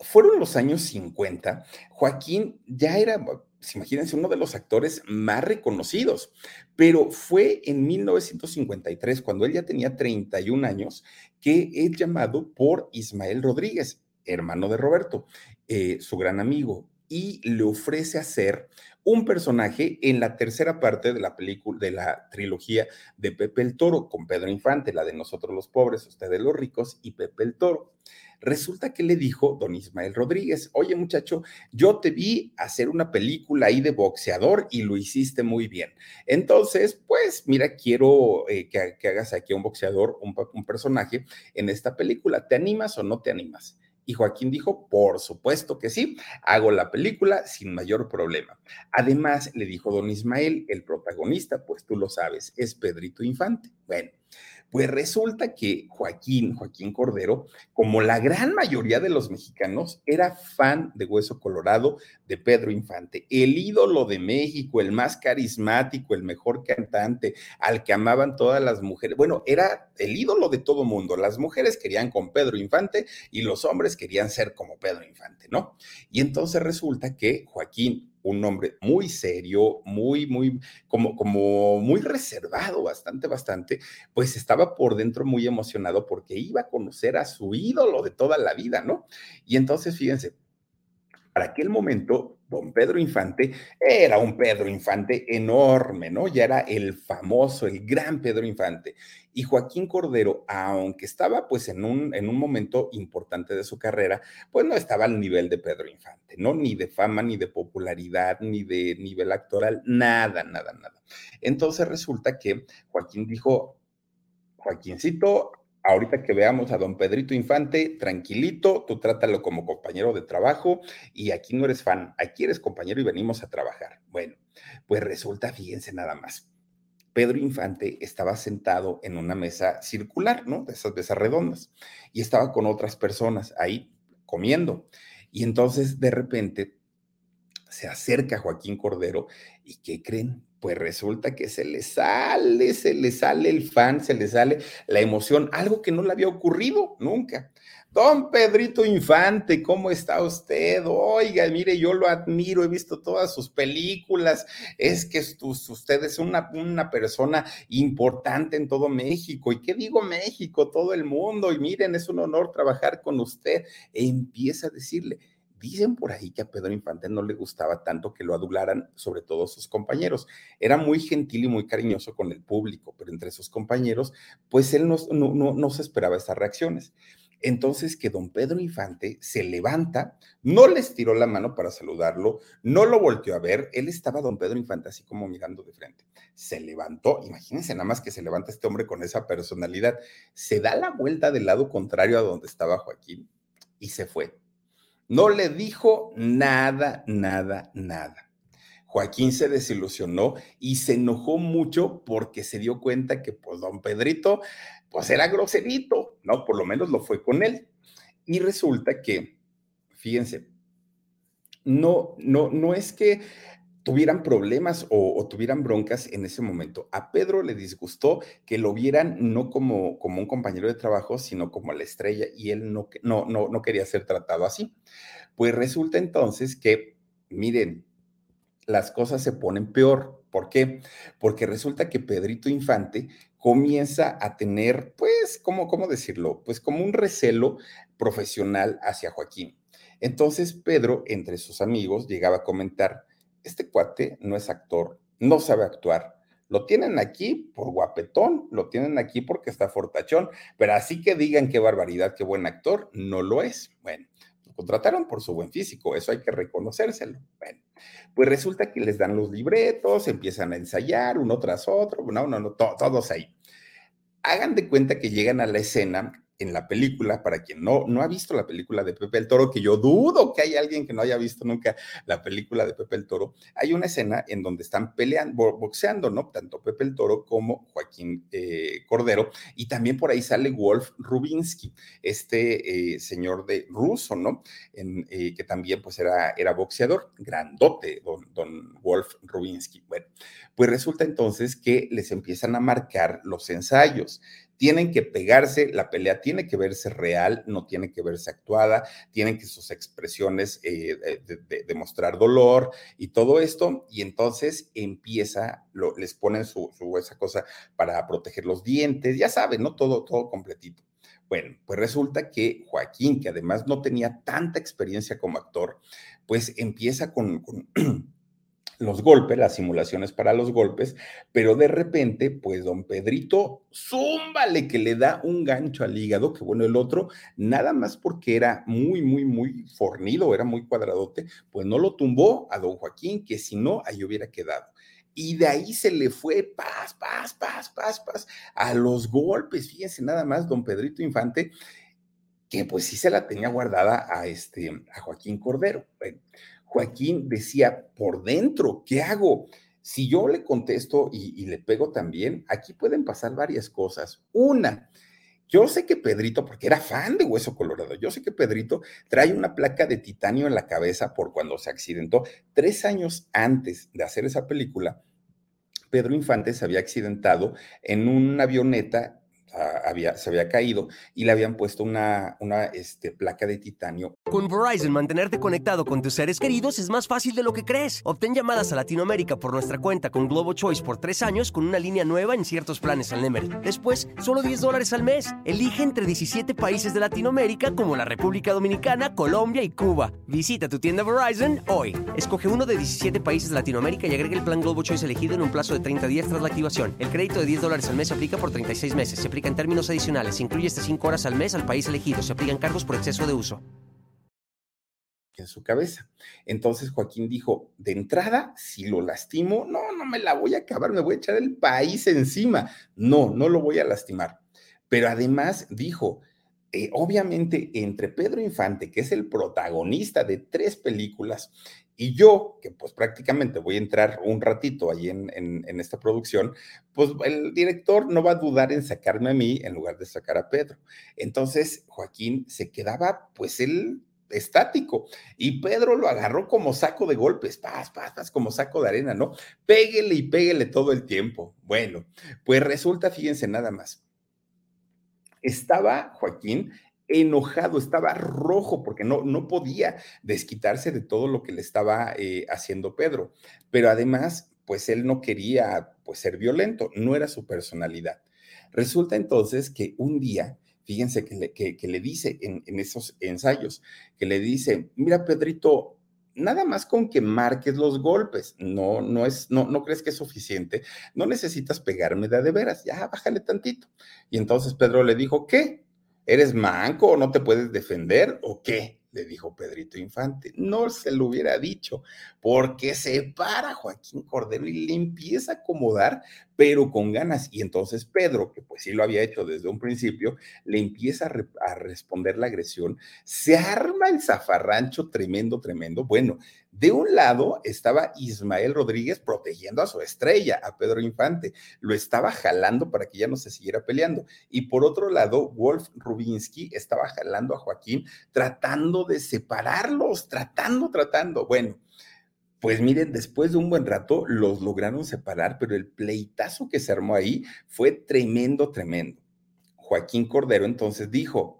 fueron los años 50, Joaquín ya era, pues, imagínense, uno de los actores más reconocidos, pero fue en 1953, cuando él ya tenía 31 años, que es llamado por Ismael Rodríguez hermano de Roberto, eh, su gran amigo, y le ofrece hacer un personaje en la tercera parte de la película, de la trilogía de Pepe el Toro, con Pedro Infante, la de Nosotros los pobres, ustedes los ricos, y Pepe el Toro. Resulta que le dijo don Ismael Rodríguez, oye muchacho, yo te vi hacer una película ahí de boxeador y lo hiciste muy bien. Entonces, pues mira, quiero eh, que, hagas aquí un boxeador, un personaje en esta película. ¿Te animas o no te animas? Y Joaquín dijo, por supuesto que sí, hago la película sin mayor problema. Además, le dijo don Ismael, el protagonista, pues tú lo sabes, es Pedrito Infante. Bueno, pues resulta que Joaquín, Joaquín Cordero, como la gran mayoría de los mexicanos, era fan de Hueso Colorado de Pedro Infante, el ídolo de México, el más carismático, el mejor cantante, al que amaban todas las mujeres. Bueno, era el ídolo de todo mundo. Las mujeres querían con Pedro Infante y los hombres querían ser como Pedro Infante, ¿no? Y entonces resulta que Joaquín un hombre muy serio, muy, muy, como, como muy reservado, bastante, bastante, pues estaba por dentro muy emocionado porque iba a conocer a su ídolo de toda la vida, ¿no? Y entonces, fíjense, para aquel momento, don Pedro Infante era un Pedro Infante enorme, ¿no? Ya era el famoso, el gran Pedro Infante. Y Joaquín Cordero, aunque estaba pues en un, en un momento importante de su carrera, pues no estaba al nivel de Pedro Infante, ¿no? Ni de fama, ni de popularidad, ni de nivel actoral, nada, nada, nada. Entonces resulta que Joaquín dijo, Joaquincito, ahorita que veamos a don Pedrito Infante, tranquilito, tú trátalo como compañero de trabajo y aquí no eres fan, aquí eres compañero y venimos a trabajar. Bueno, pues resulta, fíjense nada más. Pedro Infante estaba sentado en una mesa circular, ¿no? De esas mesas redondas, y estaba con otras personas ahí comiendo. Y entonces de repente se acerca Joaquín Cordero y ¿qué creen? Pues resulta que se le sale, se le sale el fan, se le sale la emoción, algo que no le había ocurrido nunca. Don Pedrito Infante, ¿cómo está usted? Oiga, mire, yo lo admiro, he visto todas sus películas, es que usted es una, persona importante en todo México. ¿Y qué digo México? Todo el mundo. Y miren, es un honor trabajar con usted. E empieza a decirle, Dicen por ahí que a Pedro Infante no le gustaba tanto que lo adularan, sobre todo sus compañeros. Era muy gentil y muy cariñoso con el público, pero entre sus compañeros, pues él no, no, se esperaba estas reacciones. Entonces que don Pedro Infante se levanta, no les tiró la mano para saludarlo, no lo volteó a ver, él estaba don Pedro Infante así como mirando de frente. Se levantó, imagínense nada más que se levanta este hombre con esa personalidad, se da la vuelta del lado contrario a donde estaba Joaquín y se fue. No le dijo nada, nada, nada. Joaquín se desilusionó y se enojó mucho porque se dio cuenta que pues don Pedrito pues era groserito, ¿no? Por lo menos lo fue con él. Y resulta que, fíjense, no, no, no es que tuvieran problemas o, tuvieran broncas en ese momento. A Pedro le disgustó que lo vieran no como, como un compañero de trabajo, sino como la estrella, y él no, no, no, no quería ser tratado así. Pues resulta entonces que, miren, las cosas se ponen peor ¿Por qué? Porque resulta que Pedrito Infante comienza a tener, pues, ¿cómo, ¿cómo decirlo? Pues como un recelo profesional hacia Joaquín. Entonces Pedro, entre sus amigos, llegaba a comentar, este cuate no es actor, no sabe actuar, lo tienen aquí por guapetón, lo tienen aquí porque está fortachón, pero así que digan qué barbaridad, qué buen actor, no lo es. Bueno, lo contrataron por su buen físico, eso hay que reconocérselo. Bueno, pues resulta que les dan los libretos, empiezan a ensayar uno tras otro, no, no, no, todos ahí. Hagan de cuenta que llegan a la escena en la película, para quien no, no ha visto la película de Pepe el Toro, que yo dudo que haya alguien que no haya visto nunca la película de Pepe el Toro, hay una escena en donde están peleando, boxeando, ¿no? Tanto Pepe el Toro como Joaquín eh, Cordero, y también por ahí sale Wolf Rubinsky, este eh, señor de ruso, ¿no? En, eh, que también pues era, era boxeador, grandote, don, don Wolf Rubinsky. Bueno, pues resulta entonces que les empiezan a marcar los ensayos tienen que pegarse, la pelea tiene que verse real, no tiene que verse actuada, tienen que sus expresiones eh, demostrar dolor y todo esto, y entonces empieza, lo, les ponen su, esa cosa para proteger los dientes, ya saben, ¿no? Todo, todo completito. Bueno, pues resulta que Joaquín, que además no tenía tanta experiencia como actor, pues empieza con *clears throat* los golpes, las simulaciones para los golpes, pero de repente, pues don Pedrito, zúmbale que le da un gancho al hígado, que bueno, el otro, nada más porque era muy, muy, muy fornido, era muy cuadradote, pues no lo tumbó a don Joaquín, que si no, ahí hubiera quedado. Y de ahí se le fue paz, paz, paz, paz, paz, a los golpes, fíjense nada más, don Pedrito Infante, que pues sí se la tenía guardada a este, a Joaquín Cordero. Joaquín decía, por dentro, ¿qué hago? Si yo le contesto y, le pego también, aquí pueden pasar varias cosas. Una, yo sé que Pedrito, porque era fan de Hueso Colorado, yo sé que Pedrito trae una placa de titanio en la cabeza por cuando se accidentó. Tres años antes de hacer esa película, Pedro Infante se había accidentado en una avioneta había, se había caído y le habían puesto una, una este, placa de titanio. Con Verizon, mantenerte conectado con tus seres queridos es más fácil de lo que crees. Obtén llamadas a Latinoamérica por nuestra cuenta con Globo Choice por tres años con una línea nueva en ciertos planes al Nemer. Después, solo 10 dólares al mes. Elige entre 17 países de Latinoamérica como la República Dominicana, Colombia y Cuba. Visita tu tienda Verizon hoy. Escoge uno de 17 países de Latinoamérica y agrega el plan Globo Choice elegido en un plazo de 30 días tras la activación. El crédito de 10 dólares al mes se aplica por 36 meses. Se aplica en términos adicionales. incluye hasta 5 horas al mes al país elegido. Se aplican cargos por exceso de uso. En su cabeza. Entonces Joaquín dijo, de entrada, si lo lastimo, no, no me la voy a acabar, me voy a echar el país encima. No, no lo voy a lastimar. Pero además dijo, eh, obviamente entre Pedro Infante, que es el protagonista de tres películas, y yo, que pues prácticamente voy a entrar un ratito ahí en, esta producción, pues el director no va a dudar en sacarme a mí en lugar de sacar a Pedro. Entonces Joaquín se quedaba pues él estático. Y Pedro lo agarró como saco de golpes, paz, paz, paz, como saco de arena, ¿no? Péguele y péguele todo el tiempo. Bueno, pues resulta, fíjense nada más. Estaba Joaquín enojado, estaba rojo porque no, no podía desquitarse de todo lo que le estaba eh, haciendo Pedro. Pero además, pues él no quería pues, ser violento, no era su personalidad. Resulta entonces que un día, fíjense que le, que, le dice en, esos ensayos, que le dice, mira Pedrito, nada más con que marques los golpes, no, no es, no, no crees que es suficiente, no necesitas pegarme de, de veras, ya bájale tantito. Y entonces Pedro le dijo, ¿qué? ¿Eres manco o no te puedes defender o qué? Le dijo Pedrito Infante. No se lo hubiera dicho, porque se para Joaquín Cordero y le empieza a acomodar, pero con ganas. Y entonces Pedro, que pues sí lo había hecho desde un principio, le empieza a, a responder la agresión. Se arma el zafarrancho tremendo, tremendo. Bueno, de un lado estaba Ismael Rodríguez protegiendo a su estrella, a Pedro Infante. Lo estaba jalando para que ya no se siguiera peleando. Y por otro lado, Wolf Rubinsky estaba jalando a Joaquín, tratando de separarlos, tratando, tratando. Bueno, pues miren, después de un buen rato los lograron separar, pero el pleitazo que se armó ahí fue tremendo, tremendo. Joaquín Cordero entonces dijo,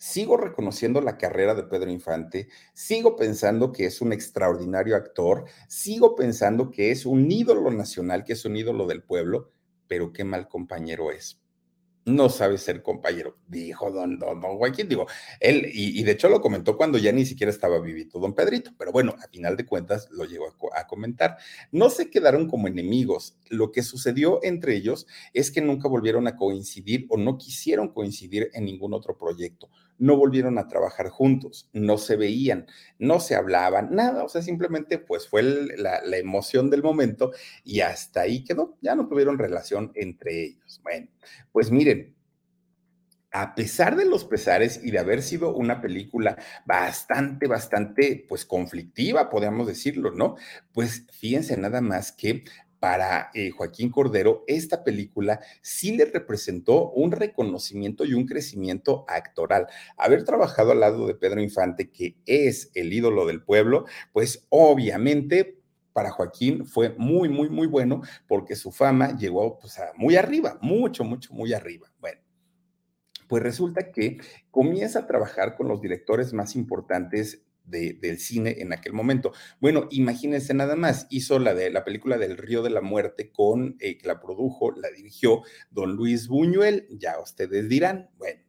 sigo reconociendo la carrera de Pedro Infante, sigo pensando que es un extraordinario actor, sigo pensando que es un ídolo nacional, que es un ídolo del pueblo, pero qué mal compañero es. No sabe ser compañero, dijo don, don, don Joaquín, digo, él, y, de hecho lo comentó cuando ya ni siquiera estaba vivito don Pedrito, pero bueno, a final de cuentas lo llegó a, comentar. No se quedaron como enemigos, lo que sucedió entre ellos es que nunca volvieron a coincidir o no quisieron coincidir en ningún otro proyecto, no volvieron a trabajar juntos, no se veían, no se hablaban, nada, o sea, simplemente pues fue la, la emoción del momento y hasta ahí quedó, ya no tuvieron relación entre ellos. Bueno, pues miren, a pesar de los pesares y de haber sido una película bastante, bastante, pues conflictiva, podríamos decirlo, ¿no? Pues fíjense nada más que para eh, Joaquín Cordero, esta película sí le representó un reconocimiento y un crecimiento actoral. Haber trabajado al lado de Pedro Infante, que es el ídolo del pueblo, pues obviamente para Joaquín fue muy, muy, muy bueno porque su fama llegó pues, muy arriba, mucho, mucho, muy arriba. Bueno, pues resulta que comienza a trabajar con los directores más importantes del cine en aquel momento. Bueno, imagínense nada más, hizo la de la película del Río de la Muerte con, eh, que la produjo, la dirigió don Luis Buñuel, ya ustedes dirán, bueno,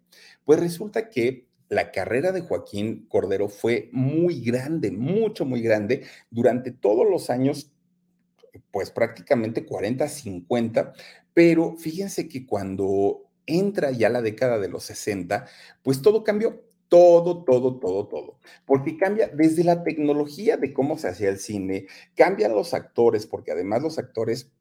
pues resulta que la carrera de Joaquín Cordero fue muy grande, mucho, muy grande, durante todos los años, pues prácticamente 40, 50, pero fíjense que cuando entra ya la década de los 60, pues todo cambió todo, todo, todo, todo. Porque cambia desde la tecnología de cómo se hacía el cine, cambian los actores, porque además los actores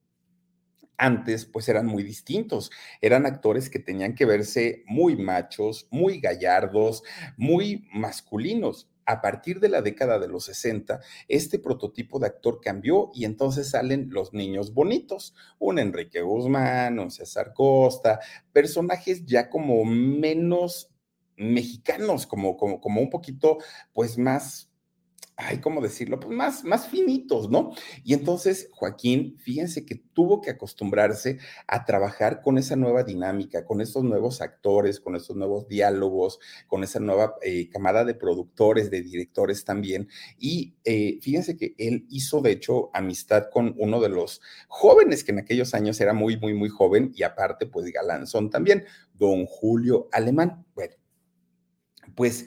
antes pues eran muy distintos. Eran actores que tenían que verse muy machos, muy gallardos, muy masculinos. A partir de la década de los 60, este prototipo de actor cambió y entonces salen los niños bonitos, un Enrique Guzmán, un César Costa, personajes ya como menos mexicanos, como, como, como un poquito, pues más ay, ¿cómo decirlo? Pues más, más finitos, ¿no? Y entonces Joaquín, fíjense que tuvo que acostumbrarse a trabajar con esa nueva dinámica, con esos nuevos actores, con esos nuevos diálogos, con esa nueva eh, camada de productores, de directores también. Y eh, fíjense que él hizo, de hecho, amistad con uno de los jóvenes que en aquellos años era muy, muy, muy joven y aparte, pues galanzón también, don Julio Alemán. Bueno, pues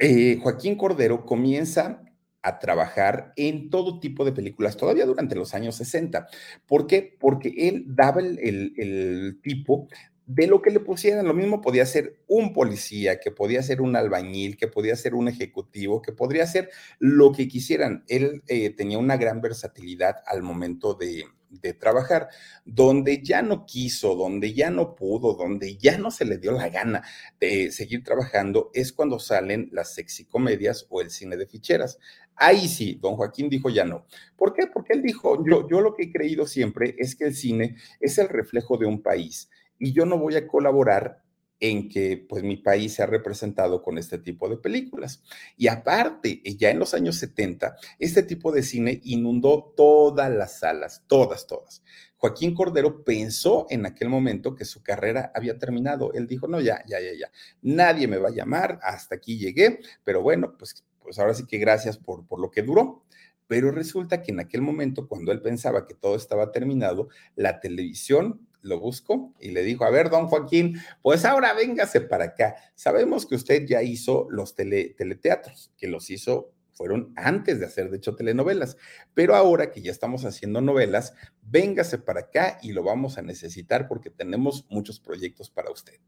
eh, Joaquín Cordero comienza a trabajar en todo tipo de películas, todavía durante los años 60. ¿Por qué? Porque él daba el, tipo de lo que le pusieran. Lo mismo podía ser un policía, que podía ser un albañil, que podía ser un ejecutivo, que podría ser lo que quisieran. Él eh, tenía una gran versatilidad al momento de, de trabajar, donde ya no quiso, donde ya no pudo, donde ya no se le dio la gana de seguir trabajando, es cuando salen las sexicomedias o el cine de ficheras. Ahí sí, don Joaquín dijo ya no. ¿Por qué? Porque él dijo, yo, yo lo que he creído siempre es que el cine es el reflejo de un país y yo no voy a colaborar en que pues mi país se ha representado con este tipo de películas. Y aparte, ya en los años 70, este tipo de cine inundó todas las salas, todas, todas. Joaquín Cordero pensó en aquel momento que su carrera había terminado. Él dijo, no, ya, ya, ya, ya, nadie me va a llamar, hasta aquí llegué, pero bueno, pues, pues ahora sí que gracias por, por lo que duró. Pero resulta que en aquel momento, cuando él pensaba que todo estaba terminado, la televisión lo busco y le dijo, a ver, don Joaquín, pues ahora véngase para acá. Sabemos que usted ya hizo los teleteatros, que los hizo, fueron antes de hacer, de hecho, telenovelas, pero ahora que ya estamos haciendo novelas, véngase para acá y lo vamos a necesitar porque tenemos muchos proyectos para usted.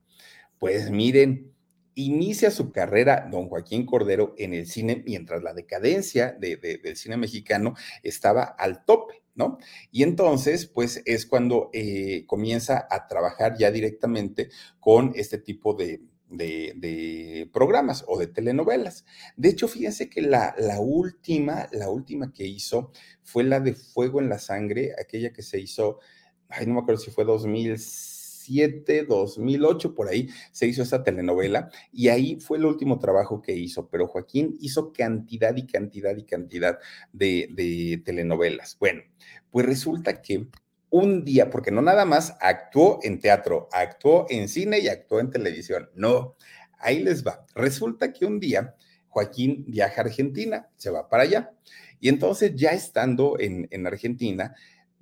Pues miren, inicia su carrera don Joaquín Cordero en el cine mientras la decadencia del cine mexicano estaba al tope. ¿No? Y entonces, pues es cuando eh, comienza a trabajar ya directamente con este tipo de, programas o de telenovelas. De hecho, fíjense que la, última, la última que hizo fue la de Fuego en la Sangre, aquella que se hizo, ay, no me acuerdo si fue 2007, 2008, por ahí se hizo esa telenovela y ahí fue el último trabajo que hizo, pero Joaquín hizo cantidad y cantidad y cantidad de, de telenovelas. Bueno, pues resulta que un día, porque no nada más actuó en teatro, actuó en cine y actuó en televisión, no, ahí les va. Resulta que un día Joaquín viaja a Argentina, se va para allá. Y entonces ya estando en, Argentina,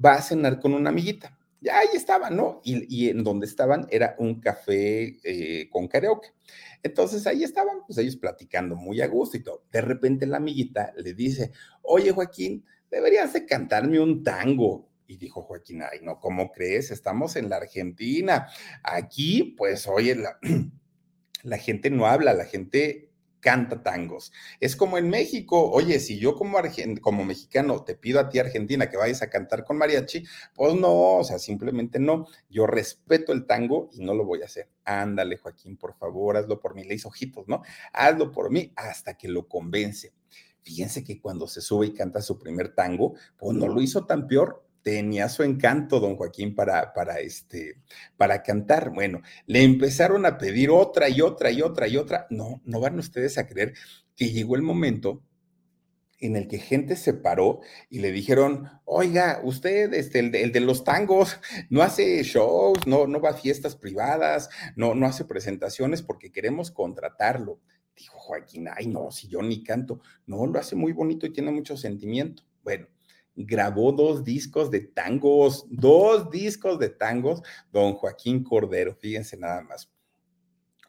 va a cenar con una amiguita. Ya ahí estaban, ¿no? Y, en donde estaban era un café eh, con karaoke. Entonces ahí estaban, pues ellos platicando muy a gusto y todo. De repente la amiguita le dice, oye Joaquín, deberías de cantarme un tango. Y dijo Joaquín, ay, no, ¿cómo crees? Estamos en la Argentina. Aquí, pues, oye, la, *clears throat* la gente no habla, la gente canta tangos. Es como en México, oye, si yo como, como mexicano te pido a ti, Argentina, que vayas a cantar con mariachi, pues no, o sea, simplemente no. Yo respeto el tango y no lo voy a hacer. Ándale, Joaquín, por favor, hazlo por mí. Le hizo ojitos, ¿no? Hazlo por mí hasta que lo convence. Fíjense que cuando se sube y canta su primer tango, pues no lo hizo tan peor, tenía su encanto, don Joaquín, para, para, este, para cantar. Bueno, le empezaron a pedir otra y otra y otra y otra. No, no van ustedes a creer que llegó el momento en el que gente se paró y le dijeron, oiga, usted, este, el, de, los tangos, no hace shows, no, no va a fiestas privadas, no, no hace presentaciones porque queremos contratarlo. Dijo Joaquín, ay, no, si yo ni canto, no, lo hace muy bonito y tiene mucho sentimiento. Bueno, grabó dos discos de tangos, dos discos de tangos, don Joaquín Cordero, fíjense nada más.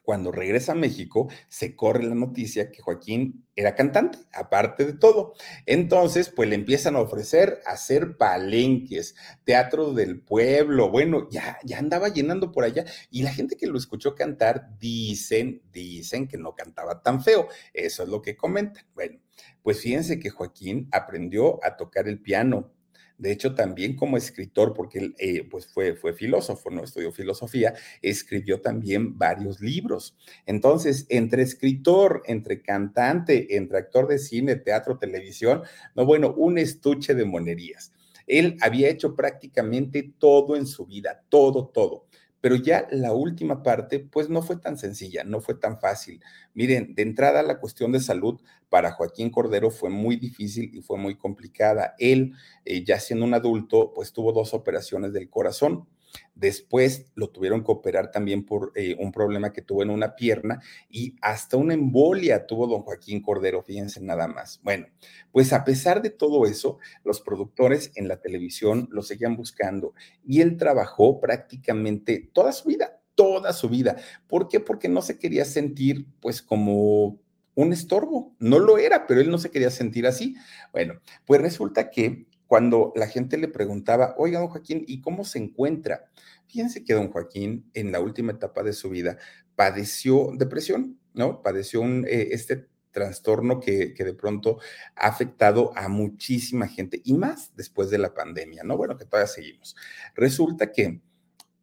Cuando regresa a México, se corre la noticia que Joaquín era cantante, aparte de todo. Entonces, pues le empiezan a ofrecer hacer palenques, teatro del pueblo. Bueno, ya, ya andaba llenando por allá. Y la gente que lo escuchó cantar dicen, dicen que no cantaba tan feo. Eso es lo que comentan. Bueno, pues fíjense que Joaquín aprendió a tocar el piano. De hecho, también como escritor, porque él eh, pues fue, fue filósofo, no estudió filosofía, escribió también varios libros. Entonces, entre escritor, entre cantante, entre actor de cine, teatro, televisión, no, bueno, un estuche de monerías. Él había hecho prácticamente todo en su vida, todo, todo. Pero ya la última parte, pues no fue tan sencilla, no fue tan fácil. Miren, de entrada la cuestión de salud para Joaquín Cordero fue muy difícil y fue muy complicada. Él, eh, ya siendo un adulto, pues tuvo dos operaciones del corazón. Después lo tuvieron que operar también por eh, un problema que tuvo en una pierna y hasta una embolia tuvo don Joaquín Cordero, fíjense nada más. Bueno, pues a pesar de todo eso, los productores en la televisión lo seguían buscando y él trabajó prácticamente toda su vida, toda su vida. ¿Por qué? Porque no se quería sentir pues como un estorbo. No lo era, pero él no se quería sentir así. Bueno, pues resulta que cuando la gente le preguntaba, oiga, don Joaquín, ¿y cómo se encuentra? Fíjense que don Joaquín en la última etapa de su vida padeció depresión, ¿no? Padeció eh, este trastorno que, que, de pronto ha afectado a muchísima gente y más después de la pandemia, ¿no? Bueno, que todavía seguimos. Resulta que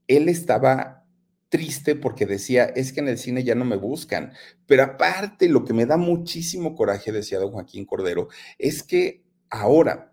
él estaba triste porque decía, es que en el cine ya no me buscan, pero aparte lo que me da muchísimo coraje, decía don Joaquín Cordero, es que ahora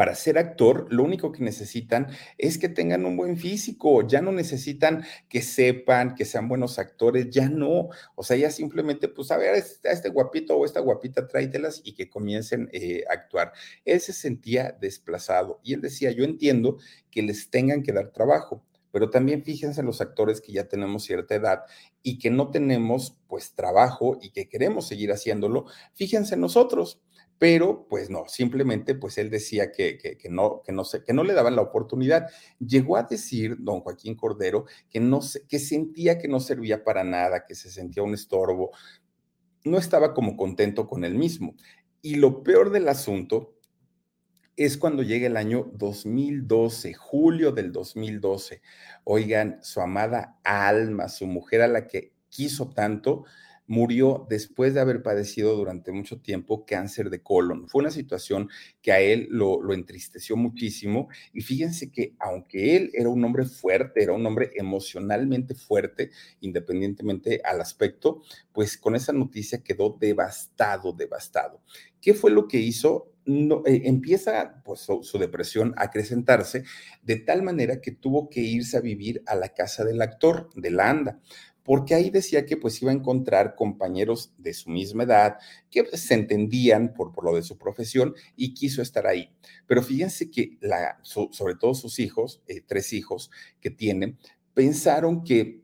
para ser actor, lo único que necesitan es que tengan un buen físico, ya no necesitan que sepan, que sean buenos actores, ya no. O sea, ya simplemente, pues, a ver, a este, este guapito o esta guapita, tráitelas y que comiencen eh, a actuar. Él se sentía desplazado y él decía, yo entiendo que les tengan que dar trabajo, pero también fíjense los actores que ya tenemos cierta edad y que no tenemos pues trabajo y que queremos seguir haciéndolo, fíjense nosotros pero pues no, simplemente pues él decía que, que, no, que, no, que no le daban la oportunidad. Llegó a decir don Joaquín Cordero que, no, que sentía que no servía para nada, que se sentía un estorbo, no estaba como contento con él mismo. Y lo peor del asunto es cuando llega el año 2012, julio del 2012. Oigan, su amada alma, su mujer a la que quiso tanto, murió después de haber padecido durante mucho tiempo cáncer de colon. Fue una situación que a él lo, entristeció muchísimo y fíjense que aunque él era un hombre fuerte, era un hombre emocionalmente fuerte, independientemente al aspecto, pues con esa noticia quedó devastado, devastado. ¿Qué fue lo que hizo? Eh, empieza pues, su, su, depresión a acrecentarse de tal manera que tuvo que irse a vivir a la casa del actor, de la ANDA porque ahí decía que pues iba a encontrar compañeros de su misma edad que se entendían por, por lo de su profesión y quiso estar ahí. Pero fíjense que la, sobre todo sus hijos, eh, tres hijos que tienen, pensaron que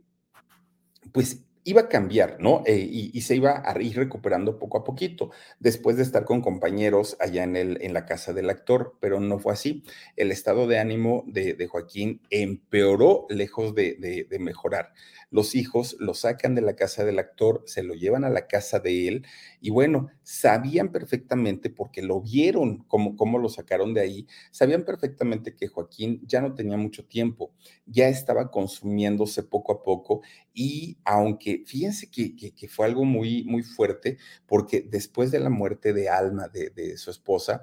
pues iba a cambiar, ¿no? Eh, y, se iba a ir recuperando poco a poquito, después de estar con compañeros allá en, el, en la casa del actor, pero no fue así. El estado de ánimo de, Joaquín empeoró lejos de, de, mejorar. Los hijos lo sacan de la casa del actor, se lo llevan a la casa de él y bueno, sabían perfectamente, porque lo vieron cómo, cómo lo sacaron de ahí, sabían perfectamente que Joaquín ya no tenía mucho tiempo, ya estaba consumiéndose poco a poco y aunque fíjense que, fue algo muy, muy fuerte, porque después de la muerte de Alma, de, su esposa,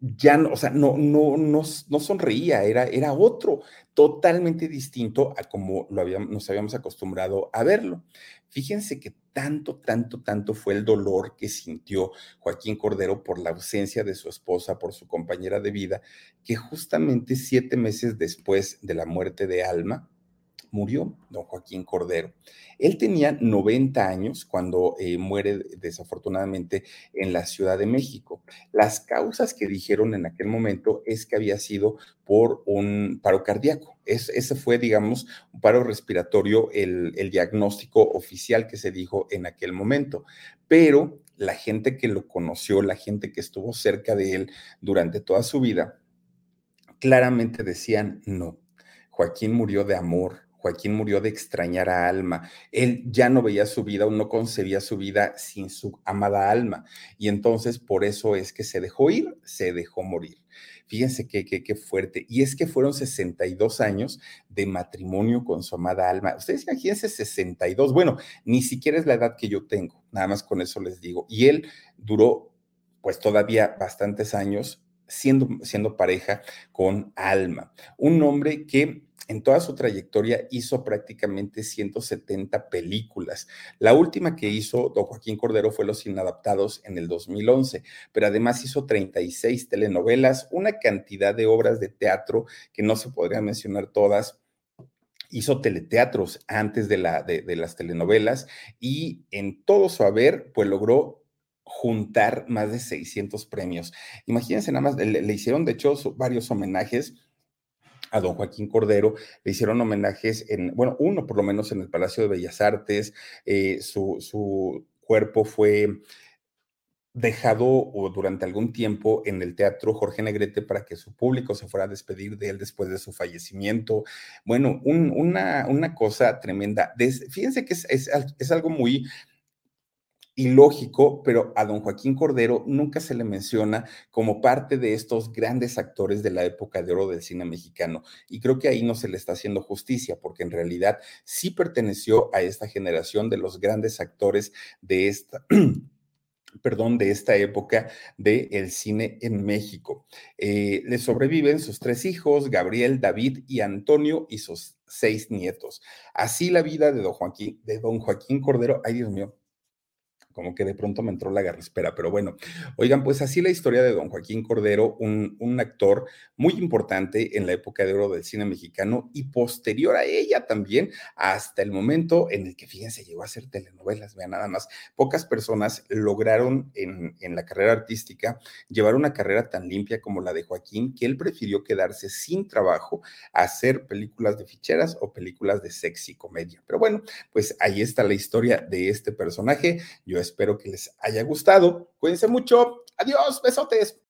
ya no, o sea, no, no, no, sonreía, era, era otro, totalmente distinto a como lo habíamos, nos habíamos acostumbrado a verlo. Fíjense que tanto, tanto, tanto fue el dolor que sintió Joaquín Cordero por la ausencia de su esposa, por su compañera de vida, que justamente siete meses después de la muerte de Alma, murió don Joaquín Cordero. Él tenía 90 años cuando eh, muere desafortunadamente en la Ciudad de México. Las causas que dijeron en aquel momento es que había sido por un paro cardíaco. ese fue, digamos, un paro respiratorio, el, el diagnóstico oficial que se dijo en aquel momento. Pero la gente que lo conoció, la gente que estuvo cerca de él durante toda su vida, claramente decían no. Joaquín murió de amor, Joaquín murió de extrañar a Alma. Él ya no veía su vida o no concebía su vida sin su amada Alma. Y entonces por eso es que se dejó ir, se dejó morir. Fíjense qué, qué, fuerte. Y es que fueron 62 años de matrimonio con su amada Alma. Ustedes imagínense 62. Bueno, ni siquiera es la edad que yo tengo. Nada más con eso les digo. Y él duró pues todavía bastantes años siendo, siendo pareja con Alma. Un hombre que en toda su trayectoria hizo prácticamente 170 películas. La última que hizo don Joaquín Cordero fue Los Inadaptados en el 2011, pero además hizo 36 telenovelas, una cantidad de obras de teatro que no se podrían mencionar todas hizo teleteatros antes de, la, de, las telenovelas y en todo su haber, pues logró juntar más de 600 premios. Imagínense nada más, le, le hicieron de hecho varios homenajes a don Joaquín Cordero, le hicieron homenajes en, bueno, uno por lo menos en el Palacio de Bellas Artes, eh, su, su cuerpo fue dejado durante algún tiempo en el Teatro Jorge Negrete para que su público se fuera a despedir de él después de su fallecimiento. Bueno, una, una, cosa tremenda. fíjense que es, es, algo muy ilógico, pero a don Joaquín Cordero nunca se le menciona como parte de estos grandes actores de la época de oro del cine mexicano. Y creo que ahí no se le está haciendo justicia, porque en realidad sí perteneció a esta generación de los grandes actores de esta... *clears throat* perdón, de esta época del cine en México. Eh, le sobreviven sus tres hijos, Gabriel, David y Antonio, y sus seis nietos. Así la vida de don Joaquín, de don Joaquín Cordero, ay Dios mío, como que de pronto me entró la garraspera, pero bueno, oigan, pues así la historia de don Joaquín Cordero, un, un, actor muy importante en la época de oro del cine mexicano y posterior a ella también, hasta el momento en el que, fíjense, llegó a hacer telenovelas, vean nada más, pocas personas lograron en, en la carrera artística llevar una carrera tan limpia como la de Joaquín, que él prefirió quedarse sin trabajo a hacer películas de ficheras o películas de sexy comedia. Pero bueno, pues ahí está la historia de este personaje. Yo espero que les haya gustado. Cuídense mucho. Adiós, besotes.